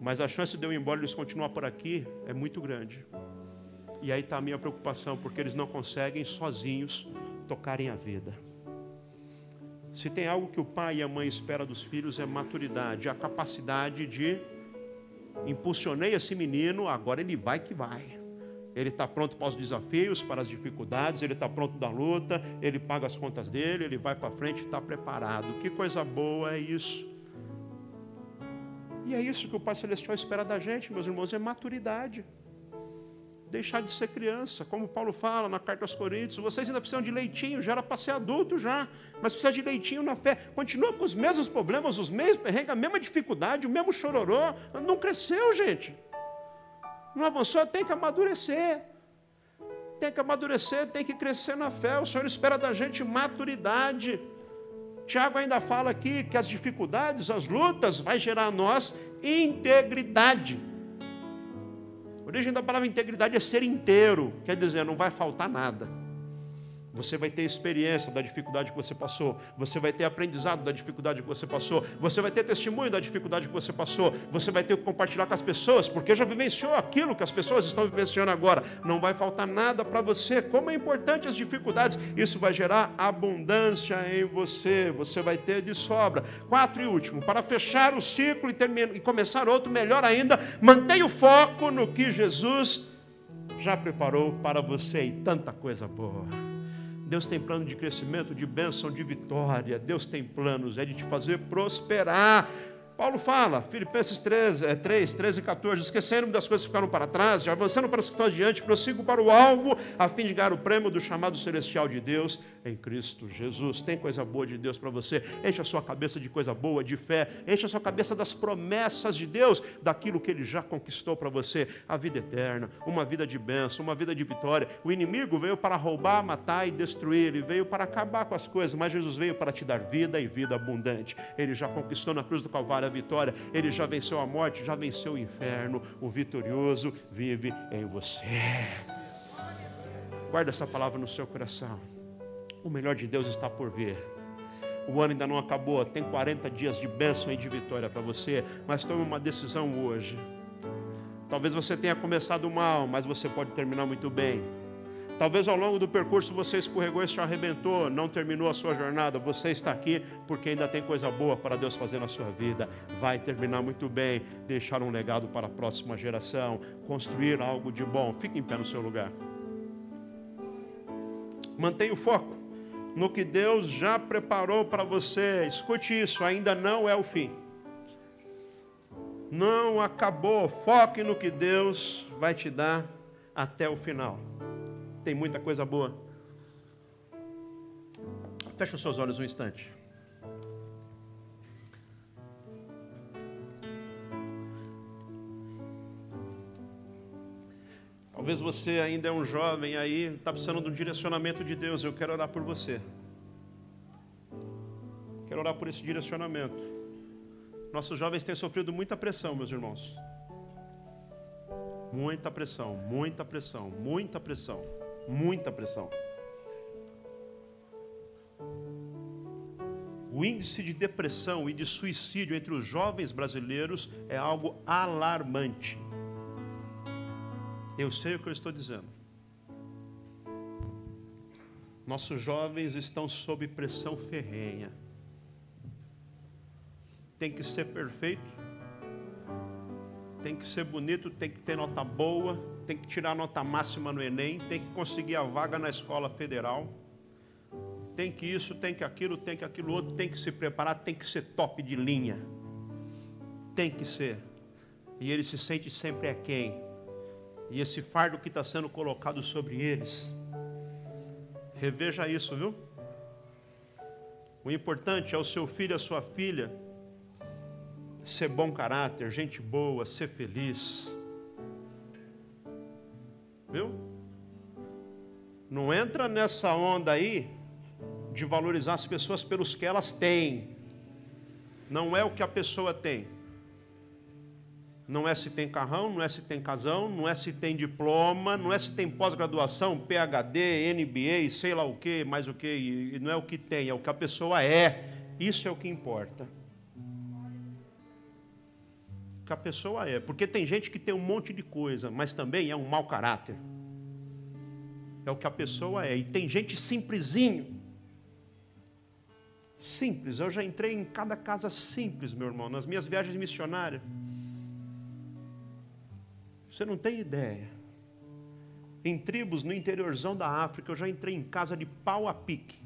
Mas a chance de eu ir embora e eles continuar por aqui é muito grande. E aí está a minha preocupação, porque eles não conseguem sozinhos tocarem a vida. Se tem algo que o pai e a mãe espera dos filhos é maturidade, a capacidade de impulsionei esse menino, agora ele vai que vai. Ele está pronto para os desafios, para as dificuldades, ele está pronto da luta, ele paga as contas dele, ele vai para frente, está preparado. Que coisa boa é isso. E é isso que o Pai Celestial espera da gente, meus irmãos, é maturidade deixar de ser criança. Como Paulo fala na carta aos Coríntios, vocês ainda precisam de leitinho, já era para ser adulto já, mas precisa de leitinho na fé. Continua com os mesmos problemas, os mesmos perrengues, a mesma dificuldade, o mesmo chororô. Não cresceu, gente. Não avançou, tem que amadurecer. Tem que amadurecer, tem que crescer na fé. O Senhor espera da gente maturidade. Tiago ainda fala aqui que as dificuldades, as lutas, vai gerar a nós integridade. A origem da palavra integridade é ser inteiro, quer dizer, não vai faltar nada. Você vai ter experiência da dificuldade que você passou. Você vai ter aprendizado da dificuldade que você passou. Você vai ter testemunho da dificuldade que você passou. Você vai ter que compartilhar com as pessoas, porque já vivenciou aquilo que as pessoas estão vivenciando agora. Não vai faltar nada para você. Como é importante as dificuldades. Isso vai gerar abundância em você. Você vai ter de sobra. Quatro e último, para fechar o ciclo e, terminar, e começar outro, melhor ainda, mantenha o foco no que Jesus já preparou para você e tanta coisa boa. Deus tem plano de crescimento, de bênção, de vitória. Deus tem planos, é de te fazer prosperar. Paulo fala, Filipenses 3, é, 3, 13 e 14, esquecendo das coisas que ficaram para trás, já avançando para as que estão adiante, prossigo para o alvo, a fim de ganhar o prêmio do chamado celestial de Deus em Cristo Jesus. Tem coisa boa de Deus para você. Enche a sua cabeça de coisa boa, de fé. Enche a sua cabeça das promessas de Deus, daquilo que Ele já conquistou para você. A vida eterna, uma vida de bênção, uma vida de vitória. O inimigo veio para roubar, matar e destruir. Ele veio para acabar com as coisas, mas Jesus veio para te dar vida e vida abundante. Ele já conquistou na cruz do Calvário a vitória. Ele já venceu a morte, já venceu o inferno. O vitorioso vive em você. Guarda essa palavra no seu coração. O melhor de Deus está por vir. O ano ainda não acabou, tem 40 dias de bênção e de vitória para você, mas tome uma decisão hoje. Talvez você tenha começado mal, mas você pode terminar muito bem. Talvez ao longo do percurso você escorregou e se arrebentou, não terminou a sua jornada. Você está aqui porque ainda tem coisa boa para Deus fazer na sua vida. Vai terminar muito bem, deixar um legado para a próxima geração, construir algo de bom. Fique em pé no seu lugar. Mantenha o foco no que Deus já preparou para você. Escute isso, ainda não é o fim. Não acabou. Foque no que Deus vai te dar até o final tem muita coisa boa. Feche os seus olhos um instante. Talvez você ainda é um jovem aí, está precisando um direcionamento de Deus. Eu quero orar por você. Quero orar por esse direcionamento. Nossos jovens têm sofrido muita pressão, meus irmãos. Muita pressão, muita pressão, muita pressão muita pressão. O índice de depressão e de suicídio entre os jovens brasileiros é algo alarmante. Eu sei o que eu estou dizendo. Nossos jovens estão sob pressão ferrenha. Tem que ser perfeito, tem que ser bonito, tem que ter nota boa, tem que tirar nota máxima no Enem, tem que conseguir a vaga na escola federal, tem que isso, tem que aquilo, tem que aquilo outro, tem que se preparar, tem que ser top de linha. Tem que ser. E ele se sente sempre quem? e esse fardo que está sendo colocado sobre eles. Reveja isso, viu? O importante é o seu filho, a sua filha, ser bom caráter, gente boa, ser feliz. Viu? Não entra nessa onda aí de valorizar as pessoas pelos que elas têm. Não é o que a pessoa tem. Não é se tem carrão, não é se tem casão, não é se tem diploma, não é se tem pós-graduação, PhD, NBA, sei lá o que, mais o que, não é o que tem, é o que a pessoa é. Isso é o que importa. Que a pessoa é. Porque tem gente que tem um monte de coisa, mas também é um mau caráter. É o que a pessoa é. E tem gente simplesinho. Simples. Eu já entrei em cada casa simples, meu irmão, nas minhas viagens missionárias. Você não tem ideia. Em tribos no interiorzão da África, eu já entrei em casa de pau a pique.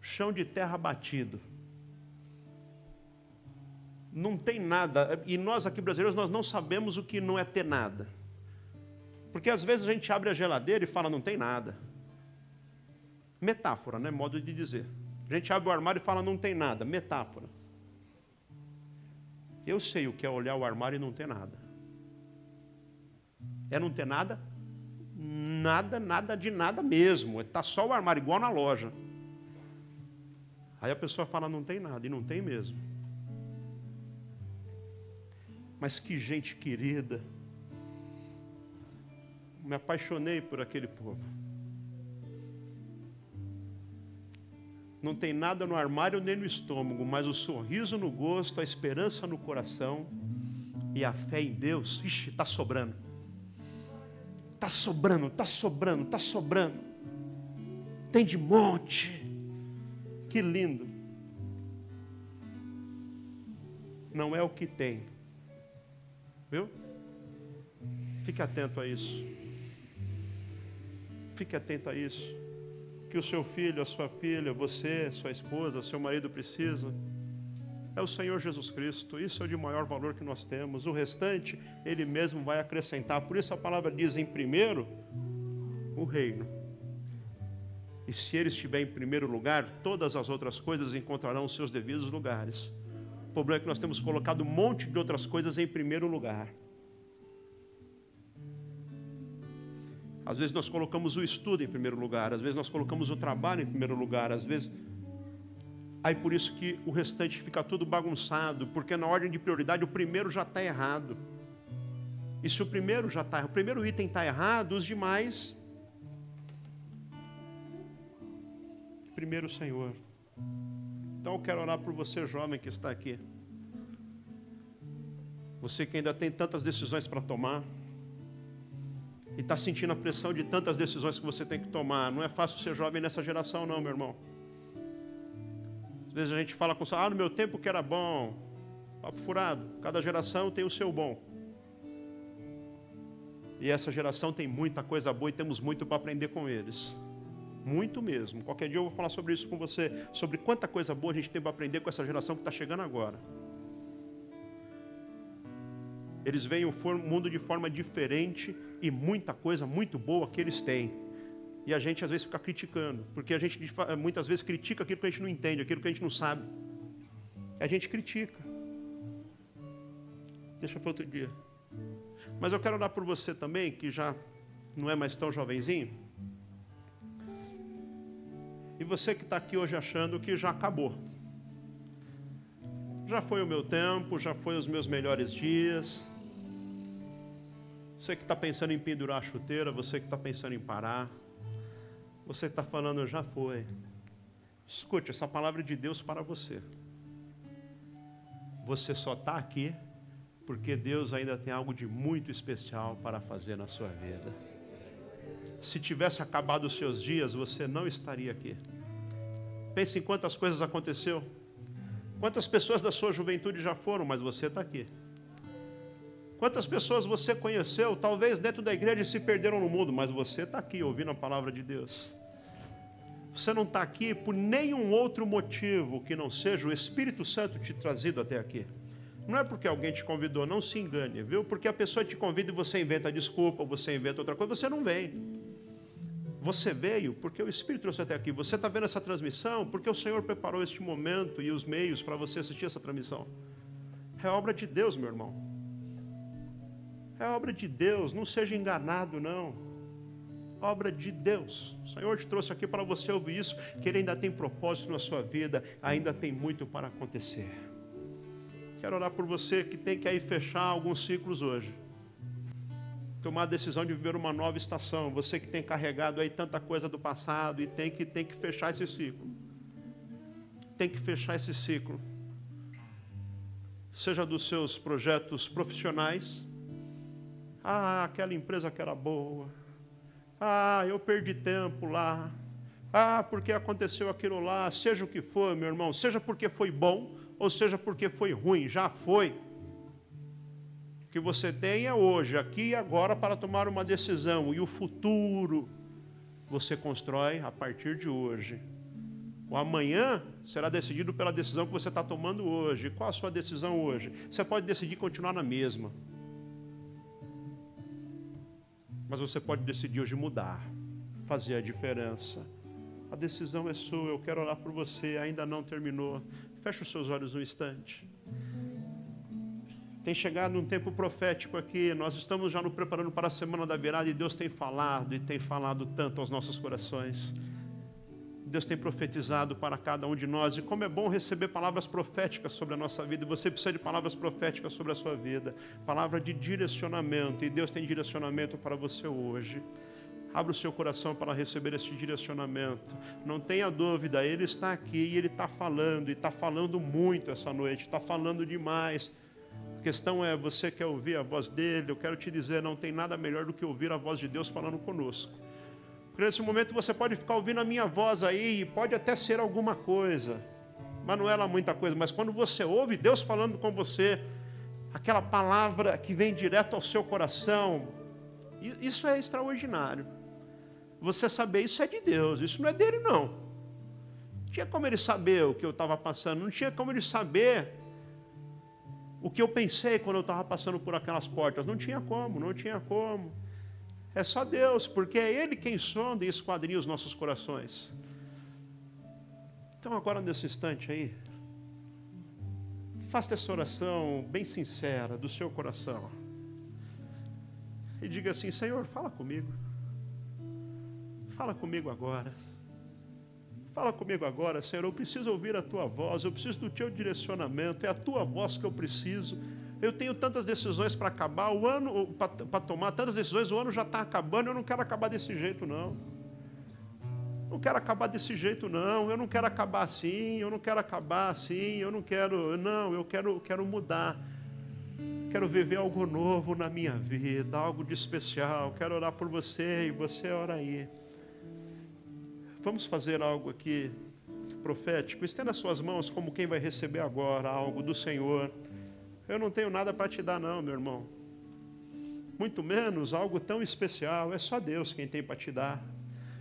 Chão de terra batido. Não tem nada. E nós aqui brasileiros, nós não sabemos o que não é ter nada. Porque às vezes a gente abre a geladeira e fala, não tem nada. Metáfora, né? Modo de dizer. A gente abre o armário e fala, não tem nada. Metáfora. Eu sei o que é olhar o armário e não ter nada. É não ter nada? Nada, nada de nada mesmo. Está só o armário, igual na loja. Aí a pessoa fala, não tem nada, e não tem mesmo. Mas que gente querida. Me apaixonei por aquele povo. Não tem nada no armário nem no estômago, mas o sorriso no gosto, a esperança no coração e a fé em Deus, ixi, está sobrando. Está sobrando, está sobrando, está sobrando. Tem de monte. Que lindo. Não é o que tem. Viu? Fique atento a isso. Fique atento a isso que o seu filho, a sua filha, você, sua esposa, seu marido precisa é o Senhor Jesus Cristo. Isso é de maior valor que nós temos. O restante, Ele mesmo vai acrescentar. Por isso a palavra diz em primeiro o reino. E se Ele estiver em primeiro lugar, todas as outras coisas encontrarão seus devidos lugares. O problema é que nós temos colocado um monte de outras coisas em primeiro lugar. Às vezes nós colocamos o estudo em primeiro lugar, às vezes nós colocamos o trabalho em primeiro lugar, às vezes. Aí por isso que o restante fica tudo bagunçado, porque na ordem de prioridade o primeiro já está errado. E se o primeiro já está, o primeiro item está errado, os demais. Primeiro Senhor. Então eu quero orar por você, jovem que está aqui. Você que ainda tem tantas decisões para tomar e está sentindo a pressão de tantas decisões que você tem que tomar. Não é fácil ser jovem nessa geração, não, meu irmão. Às vezes a gente fala com ah, no meu tempo que era bom. Papo furado. Cada geração tem o seu bom. E essa geração tem muita coisa boa e temos muito para aprender com eles. Muito mesmo. Qualquer dia eu vou falar sobre isso com você, sobre quanta coisa boa a gente tem para aprender com essa geração que está chegando agora. Eles veem o mundo de forma diferente e muita coisa muito boa que eles têm. E a gente às vezes fica criticando, porque a gente muitas vezes critica aquilo que a gente não entende, aquilo que a gente não sabe. A gente critica. Deixa para outro dia. Mas eu quero orar por você também, que já não é mais tão jovenzinho. E você que está aqui hoje achando que já acabou. Já foi o meu tempo, já foi os meus melhores dias. Você que está pensando em pendurar a chuteira, você que está pensando em parar, você está falando, já foi. Escute essa palavra de Deus para você. Você só está aqui porque Deus ainda tem algo de muito especial para fazer na sua vida. Se tivesse acabado os seus dias, você não estaria aqui. Pense em quantas coisas aconteceu. Quantas pessoas da sua juventude já foram, mas você está aqui. Quantas pessoas você conheceu, talvez dentro da igreja se perderam no mundo, mas você está aqui ouvindo a palavra de Deus. Você não está aqui por nenhum outro motivo que não seja o Espírito Santo te trazido até aqui. Não é porque alguém te convidou, não se engane, viu? Porque a pessoa te convida e você inventa desculpa, você inventa outra coisa, você não vem. Você veio porque o Espírito trouxe até aqui. Você está vendo essa transmissão porque o Senhor preparou este momento e os meios para você assistir essa transmissão. É obra de Deus, meu irmão. É obra de Deus, não seja enganado, não. Obra de Deus. O Senhor te trouxe aqui para você ouvir isso, que Ele ainda tem propósito na sua vida, ainda tem muito para acontecer. Quero orar por você que tem que aí fechar alguns ciclos hoje tomar a decisão de viver uma nova estação. Você que tem carregado aí tanta coisa do passado e tem que, tem que fechar esse ciclo. Tem que fechar esse ciclo. Seja dos seus projetos profissionais. Ah, aquela empresa que era boa. Ah, eu perdi tempo lá. Ah, porque aconteceu aquilo lá. Seja o que for, meu irmão. Seja porque foi bom ou seja porque foi ruim. Já foi que você tenha hoje, aqui e agora, para tomar uma decisão. E o futuro você constrói a partir de hoje. O amanhã será decidido pela decisão que você está tomando hoje. Qual a sua decisão hoje? Você pode decidir continuar na mesma. Mas você pode decidir hoje mudar, fazer a diferença. A decisão é sua, eu quero orar por você, ainda não terminou. Feche os seus olhos um instante. Tem chegado um tempo profético aqui, nós estamos já nos preparando para a semana da virada e Deus tem falado e tem falado tanto aos nossos corações. Deus tem profetizado para cada um de nós e como é bom receber palavras proféticas sobre a nossa vida. Você precisa de palavras proféticas sobre a sua vida, palavra de direcionamento e Deus tem direcionamento para você hoje. Abra o seu coração para receber esse direcionamento. Não tenha dúvida, Ele está aqui e Ele está falando, e está falando muito essa noite, está falando demais. A questão é, você quer ouvir a voz dele? Eu quero te dizer, não tem nada melhor do que ouvir a voz de Deus falando conosco. Porque nesse momento você pode ficar ouvindo a minha voz aí, e pode até ser alguma coisa, mas não é lá muita coisa. Mas quando você ouve Deus falando com você, aquela palavra que vem direto ao seu coração, isso é extraordinário. Você saber isso é de Deus, isso não é dele não. Não tinha como ele saber o que eu estava passando, não tinha como ele saber o que eu pensei quando eu estava passando por aquelas portas. Não tinha como, não tinha como. É só Deus, porque é Ele quem sonda e esquadrinha os nossos corações. Então, agora nesse instante aí, faça essa oração bem sincera do seu coração. E diga assim: Senhor, fala comigo. Fala comigo agora. Fala comigo agora, Senhor. Eu preciso ouvir a tua voz, eu preciso do teu direcionamento, é a tua voz que eu preciso. Eu tenho tantas decisões para acabar, o ano para tomar tantas decisões, o ano já está acabando, eu não quero acabar desse jeito, não. Não quero acabar desse jeito, não. Eu não quero acabar assim, eu não quero acabar assim, eu não quero. Não, eu quero, quero mudar. Quero viver algo novo na minha vida, algo de especial. Quero orar por você e você ora aí. Vamos fazer algo aqui profético. Estenda suas mãos como quem vai receber agora algo do Senhor. Eu não tenho nada para te dar, não, meu irmão. Muito menos algo tão especial. É só Deus quem tem para te dar.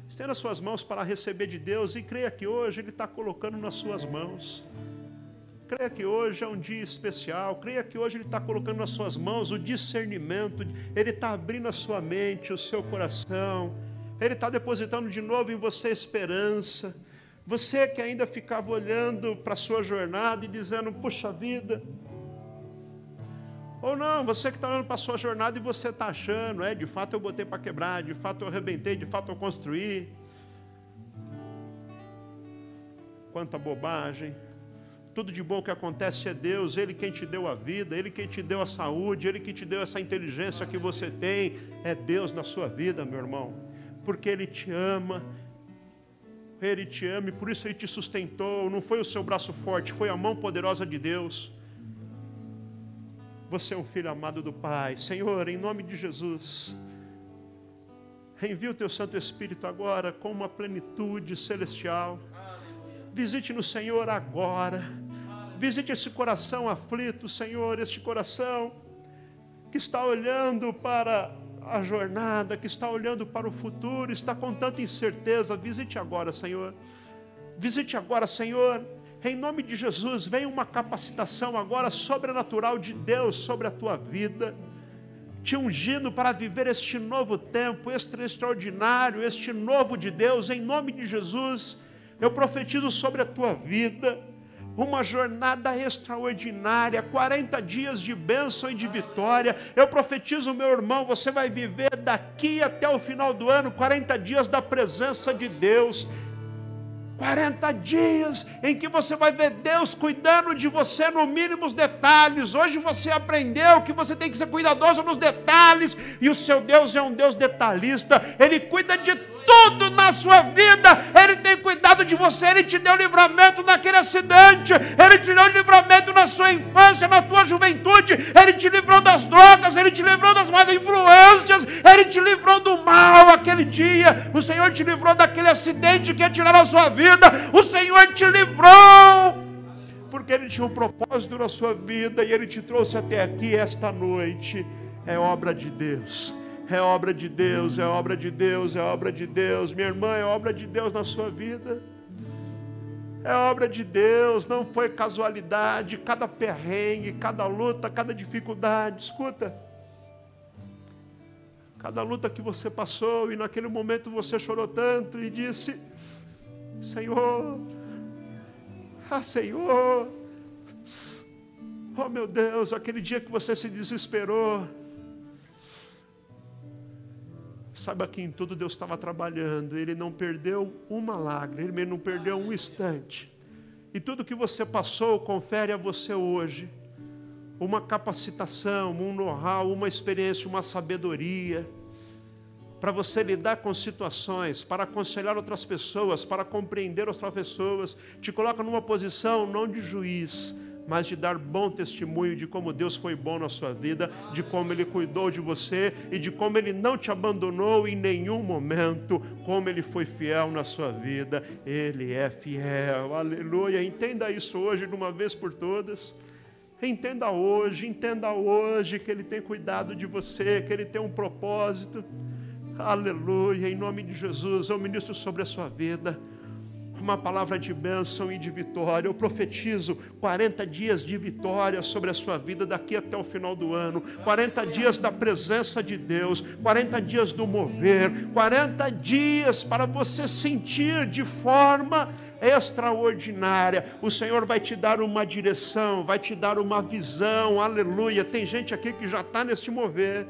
Estenda suas mãos para receber de Deus e creia que hoje Ele está colocando nas suas mãos. Creia que hoje é um dia especial. Creia que hoje Ele está colocando nas suas mãos o discernimento. Ele está abrindo a sua mente, o seu coração ele está depositando de novo em você esperança. Você que ainda ficava olhando para a sua jornada e dizendo, puxa vida. Ou não, você que está olhando para a sua jornada e você está achando, é, de fato eu botei para quebrar, de fato eu arrebentei, de fato eu construí. Quanta bobagem. Tudo de bom que acontece é Deus, Ele quem te deu a vida, Ele quem te deu a saúde, Ele que te deu essa inteligência que você tem. É Deus na sua vida, meu irmão porque Ele te ama. Ele te ama e por isso Ele te sustentou. Não foi o seu braço forte, foi a mão poderosa de Deus. Você é um filho amado do Pai. Senhor, em nome de Jesus, envia o teu Santo Espírito agora com uma plenitude celestial. Visite no Senhor agora. Visite esse coração aflito, Senhor, este coração que está olhando para a jornada, que está olhando para o futuro, está com tanta incerteza, visite agora, Senhor. Visite agora, Senhor. Em nome de Jesus, vem uma capacitação agora sobrenatural de Deus sobre a tua vida, te ungindo para viver este novo tempo, este extraordinário, este novo de Deus, em nome de Jesus. Eu profetizo sobre a tua vida uma jornada extraordinária, 40 dias de bênção e de vitória. Eu profetizo, meu irmão, você vai viver daqui até o final do ano 40 dias da presença de Deus. 40 dias em que você vai ver Deus cuidando de você no mínimo os detalhes. Hoje você aprendeu que você tem que ser cuidadoso nos detalhes, e o seu Deus é um Deus detalhista, ele cuida de tudo na sua vida, ele tem cuidado de você, ele te deu livramento naquele acidente, ele te deu livramento na sua infância, na tua juventude, ele te livrou das drogas, ele te livrou das más influências, ele te livrou do mal aquele dia, o Senhor te livrou daquele acidente que ia tirar a sua vida, o Senhor te livrou porque Ele tinha um propósito na sua vida e Ele te trouxe até aqui esta noite. É obra de Deus. É obra de Deus, é obra de Deus, é obra de Deus. Minha irmã, é obra de Deus na sua vida. É obra de Deus, não foi casualidade. Cada perrengue, cada luta, cada dificuldade. Escuta. Cada luta que você passou e naquele momento você chorou tanto e disse: Senhor, ah Senhor, oh meu Deus, aquele dia que você se desesperou, Saiba que em tudo Deus estava trabalhando, Ele não perdeu uma lágrima, Ele não perdeu um instante. E tudo que você passou, confere a você hoje uma capacitação, um know-how, uma experiência, uma sabedoria, para você lidar com situações, para aconselhar outras pessoas, para compreender outras pessoas, te coloca numa posição não de juiz, mas de dar bom testemunho de como Deus foi bom na sua vida, de como Ele cuidou de você e de como Ele não te abandonou em nenhum momento, como Ele foi fiel na sua vida. Ele é fiel, aleluia. Entenda isso hoje de uma vez por todas. Entenda hoje, entenda hoje que Ele tem cuidado de você, que Ele tem um propósito. Aleluia, em nome de Jesus, eu ministro sobre a sua vida uma palavra de bênção e de vitória. Eu profetizo 40 dias de vitória sobre a sua vida daqui até o final do ano. 40 dias da presença de Deus, 40 dias do mover, 40 dias para você sentir de forma extraordinária. O Senhor vai te dar uma direção, vai te dar uma visão. Aleluia. Tem gente aqui que já está nesse mover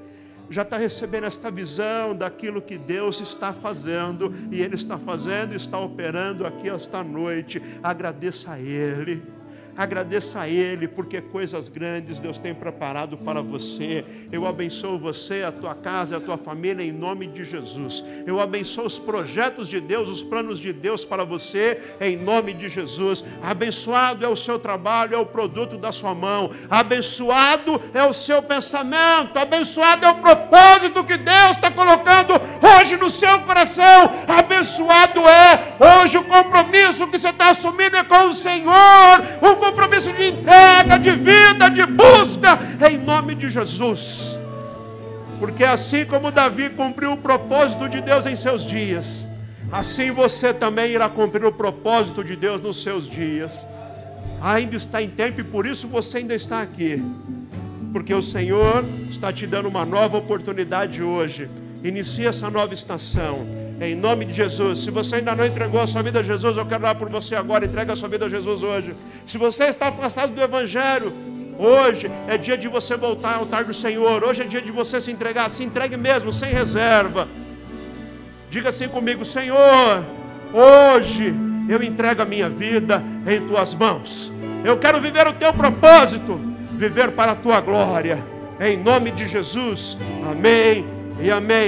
já está recebendo esta visão daquilo que Deus está fazendo, e Ele está fazendo, está operando aqui esta noite. Agradeça a Ele. Agradeça a Ele, porque coisas grandes Deus tem preparado para você. Eu abençoo você, a tua casa, a tua família, em nome de Jesus. Eu abençoo os projetos de Deus, os planos de Deus para você, em nome de Jesus. Abençoado é o seu trabalho, é o produto da sua mão. Abençoado é o seu pensamento. Abençoado é o propósito que Deus está colocando hoje no seu coração. Abençoado é hoje o compromisso que você está assumindo é com o Senhor. O compromisso de entrega, de vida, de busca, em nome de Jesus. Porque assim como Davi cumpriu o propósito de Deus em seus dias, assim você também irá cumprir o propósito de Deus nos seus dias. Ainda está em tempo e por isso você ainda está aqui. Porque o Senhor está te dando uma nova oportunidade hoje. Inicia essa nova estação em nome de Jesus. Se você ainda não entregou a sua vida a Jesus, eu quero dar por você agora. Entrega a sua vida a Jesus hoje. Se você está afastado do Evangelho, hoje é dia de você voltar ao altar do Senhor. Hoje é dia de você se entregar. Se entregue mesmo, sem reserva. Diga assim comigo: Senhor, hoje eu entrego a minha vida em tuas mãos. Eu quero viver o teu propósito, viver para a tua glória. Em nome de Jesus. Amém e amém.